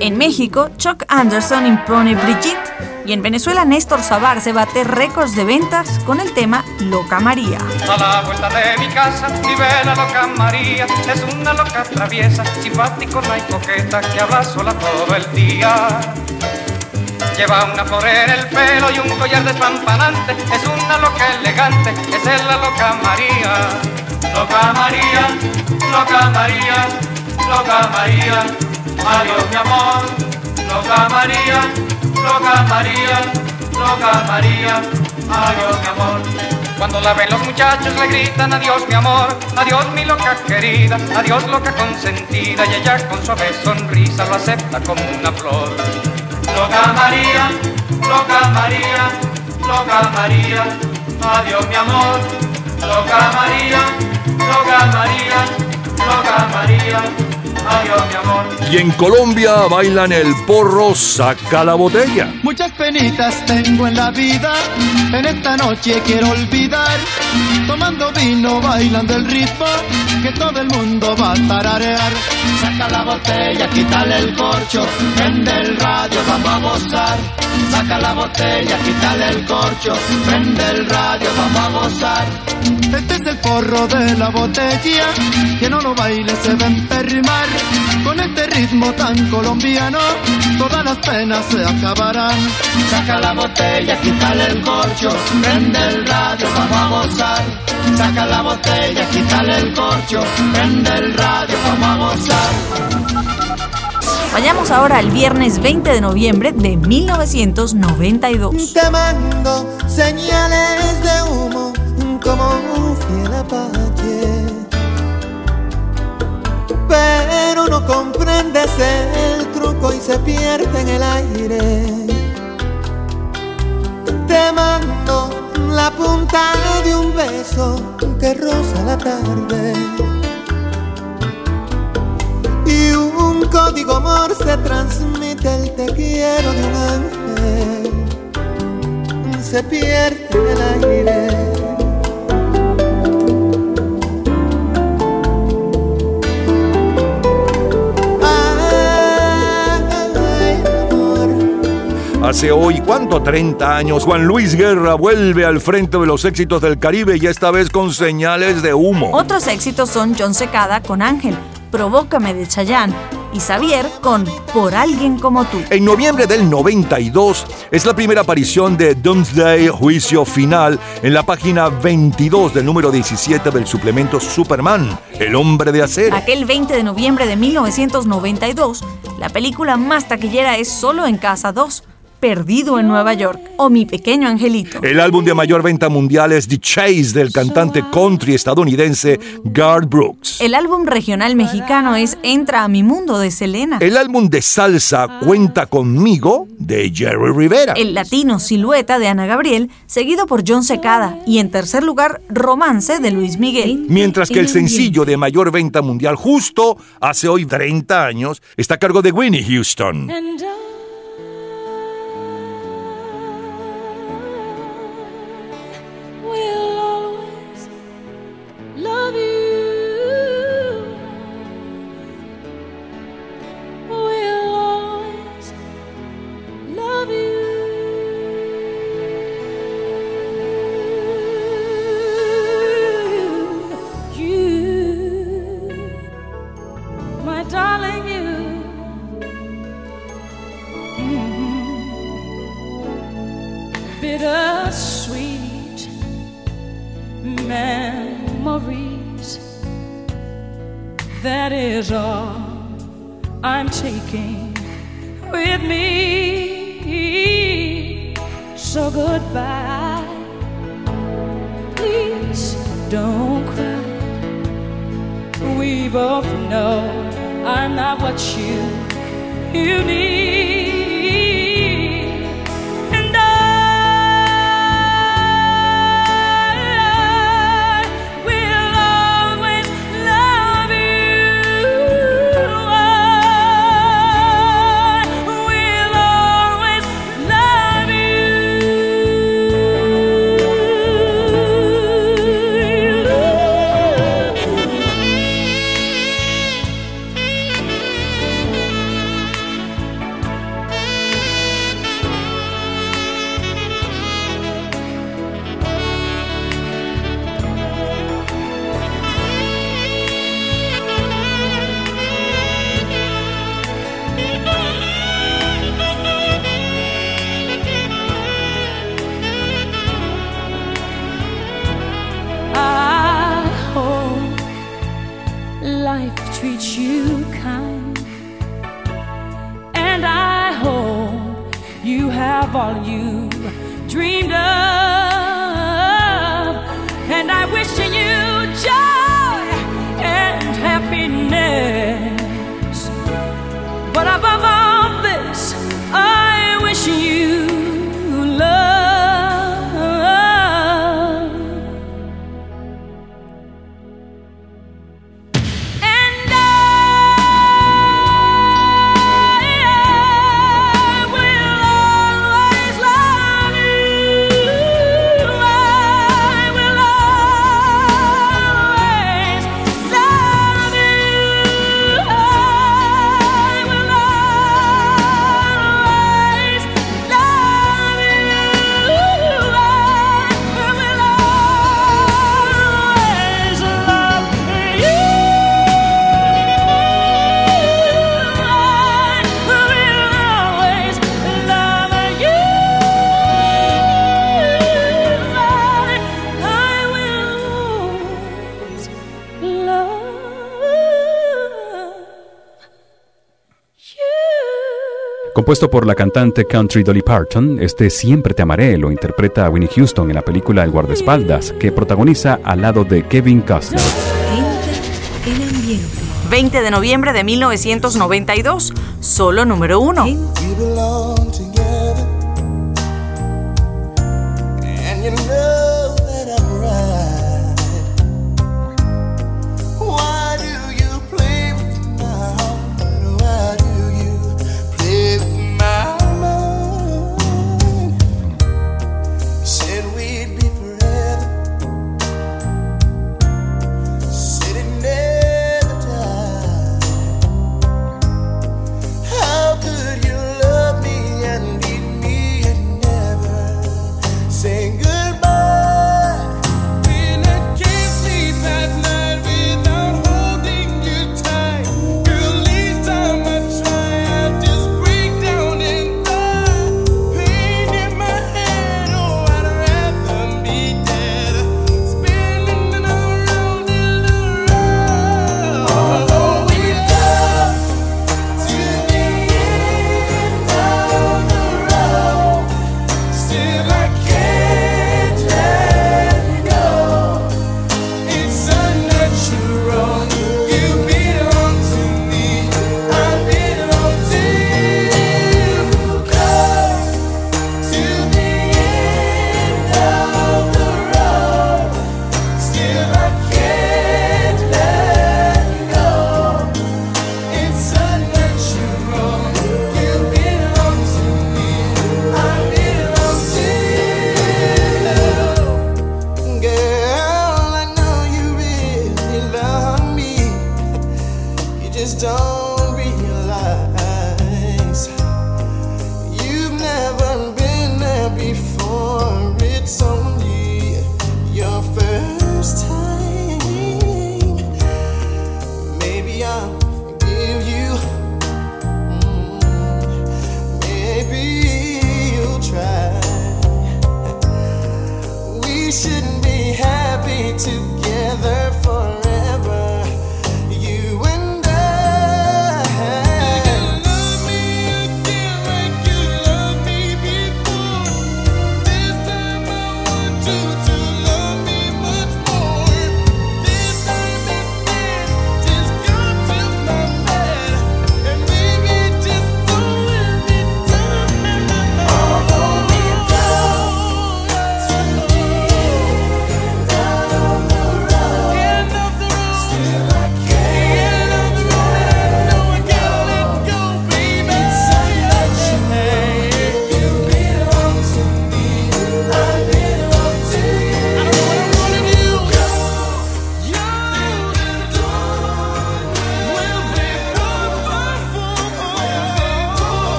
En México, Chuck Anderson impone Brigitte y en Venezuela Néstor Sabar se bate récords de ventas con el tema Loca María. A la vuelta de mi casa vive la loca María, es una loca traviesa, simpática y coqueta que habla sola todo el día. Lleva una flor en el pelo y un collar despampanante, es una loca elegante, es la loca María. Loca María, loca María, loca María, adiós mi amor. Loca María, loca María, loca María, adiós mi amor. Cuando la ven los muchachos le gritan adiós mi amor, adiós mi loca querida, adiós loca consentida y ella con suave sonrisa lo acepta como una flor. Loca María, loca María, loca María, adiós mi amor. Loca María, loca María, loca María, Y en Colombia bailan el porro Saca la botella. Muchas penitas tengo en la vida, en esta noche quiero olvidar. Tomando vino, bailando el ritmo, que todo el mundo va a tararear. Saca la botella, quítale el corcho, prende el radio, vamos a gozar. Saca la botella, quítale el corcho, prende el radio, vamos a gozar. Este es el porro de la botella, que no lo baile se va a enfermar. Con este ritmo tan colombiano, todas las penas se acabarán. Saca la botella, quítale el corcho, prende el radio, vamos a gozar. Saca la botella, quítale el corcho, prende el radio, vamos a gozar. Vayamos ahora al viernes 20 de noviembre de 1992. Te mando señales de humo como un fiel apache. Pero no comprendes el truco y se pierde en el aire. Te mando la punta de un beso que roza la tarde. Y un código amor se transmite el te quiero de un ángel. Se pierde en el aire. Hace hoy, ¿cuánto? 30 años, Juan Luis Guerra vuelve al frente de los éxitos del Caribe y esta vez con señales de humo. Otros éxitos son John Secada con Ángel, Provócame de Chayanne, y Xavier con Por alguien como tú. En noviembre del 92 es la primera aparición de Doomsday Juicio Final en la página 22 del número 17 del suplemento Superman, El hombre de acero. Aquel 20 de noviembre de 1992, la película más taquillera es Solo en Casa 2, Perdido en Nueva York o Mi pequeño angelito. El álbum de mayor venta mundial es The Chase del cantante country estadounidense Garth Brooks. El álbum regional mexicano es Entra a mi mundo de Selena. El álbum de salsa Cuenta conmigo de Jerry Rivera. El latino Silueta de Ana Gabriel, seguido por John Secada. Y en tercer lugar, Romance de Luis Miguel. Mientras que el sencillo de mayor venta mundial justo hace hoy 30 años está a cargo de Winnie Houston. Compuesto por la cantante country Dolly Parton, este Siempre te amaré lo interpreta Winnie Houston en la película El guardaespaldas, que protagoniza al lado de Kevin Costner. El ambiente. 20 de noviembre de 1992, solo número uno.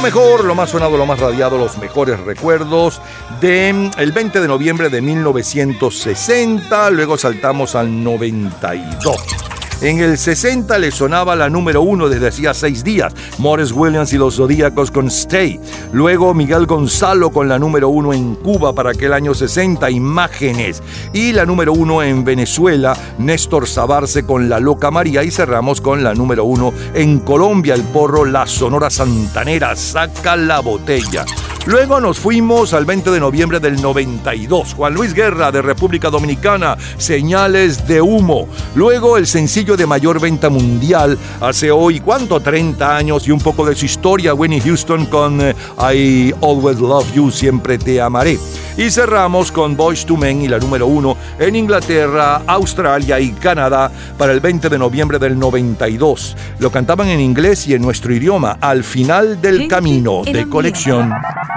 Lo mejor, lo más sonado, lo más radiado, los mejores recuerdos de el 20 de noviembre de 1960, luego saltamos al 92. En el 60 le sonaba la número uno desde hacía seis días, Morris Williams y los Zodíacos con Stay. Luego Miguel Gonzalo con la número uno en Cuba para aquel año 60, Imágenes. Y la número uno en Venezuela, Néstor Sabarce con La Loca María. Y cerramos con la número uno en Colombia, el porro La Sonora Santanera, Saca la Botella. Luego nos fuimos al 20 de noviembre del 92, Juan Luis Guerra de República Dominicana, Señales de Humo. Luego el sencillo de mayor venta mundial, hace hoy, ¿cuánto? 30 años y un poco de su historia, Winnie Houston con eh, I Always Love You, Siempre Te Amaré. Y cerramos con Boys to Men y la número uno en Inglaterra, Australia y Canadá para el 20 de noviembre del 92. Lo cantaban en inglés y en nuestro idioma, al final del camino de conexión.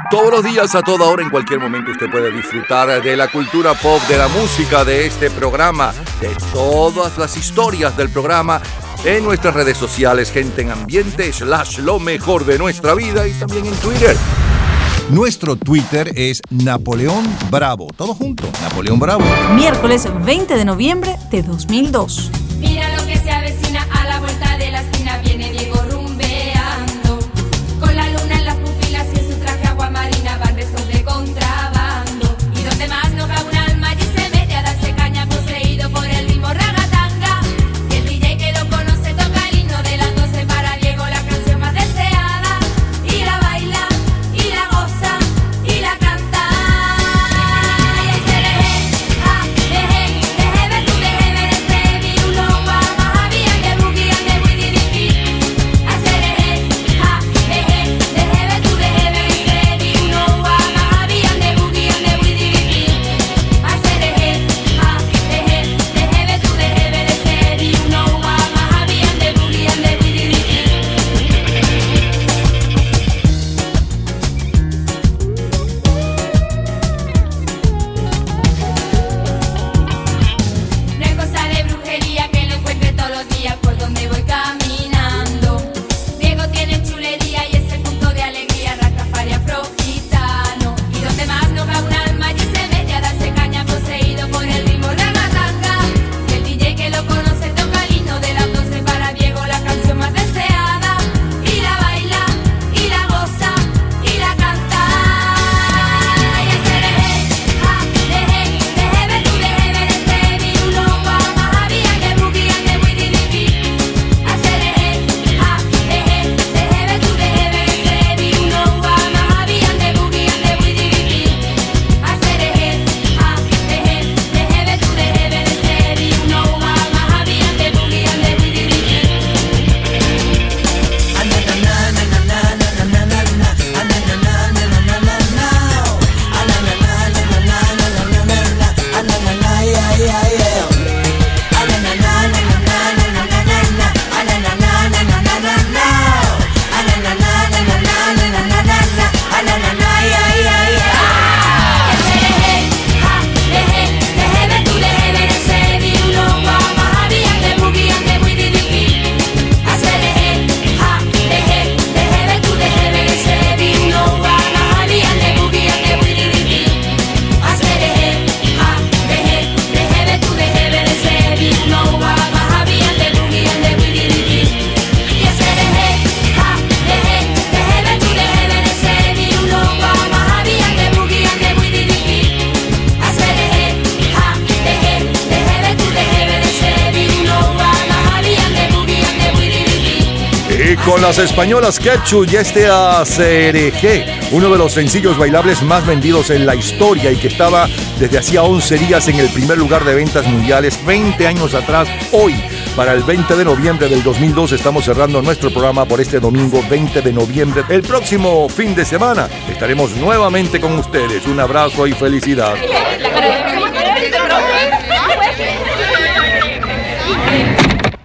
Todos los días, a toda hora, en cualquier momento, usted puede disfrutar de la cultura pop, de la música, de este programa, de todas las historias del programa en nuestras redes sociales, gente en ambiente, slash lo mejor de nuestra vida y también en Twitter. Nuestro Twitter es Napoleón Bravo. Todo junto, Napoleón Bravo. Miércoles 20 de noviembre de 2002. Mira españolas Ketchup y este ACRG, uno de los sencillos bailables más vendidos en la historia y que estaba desde hacía 11 días en el primer lugar de ventas mundiales 20 años atrás. Hoy, para el 20 de noviembre del 2002, estamos cerrando nuestro programa por este domingo 20 de noviembre. El próximo fin de semana estaremos nuevamente con ustedes. Un abrazo y felicidad.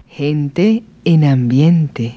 Gente en ambiente.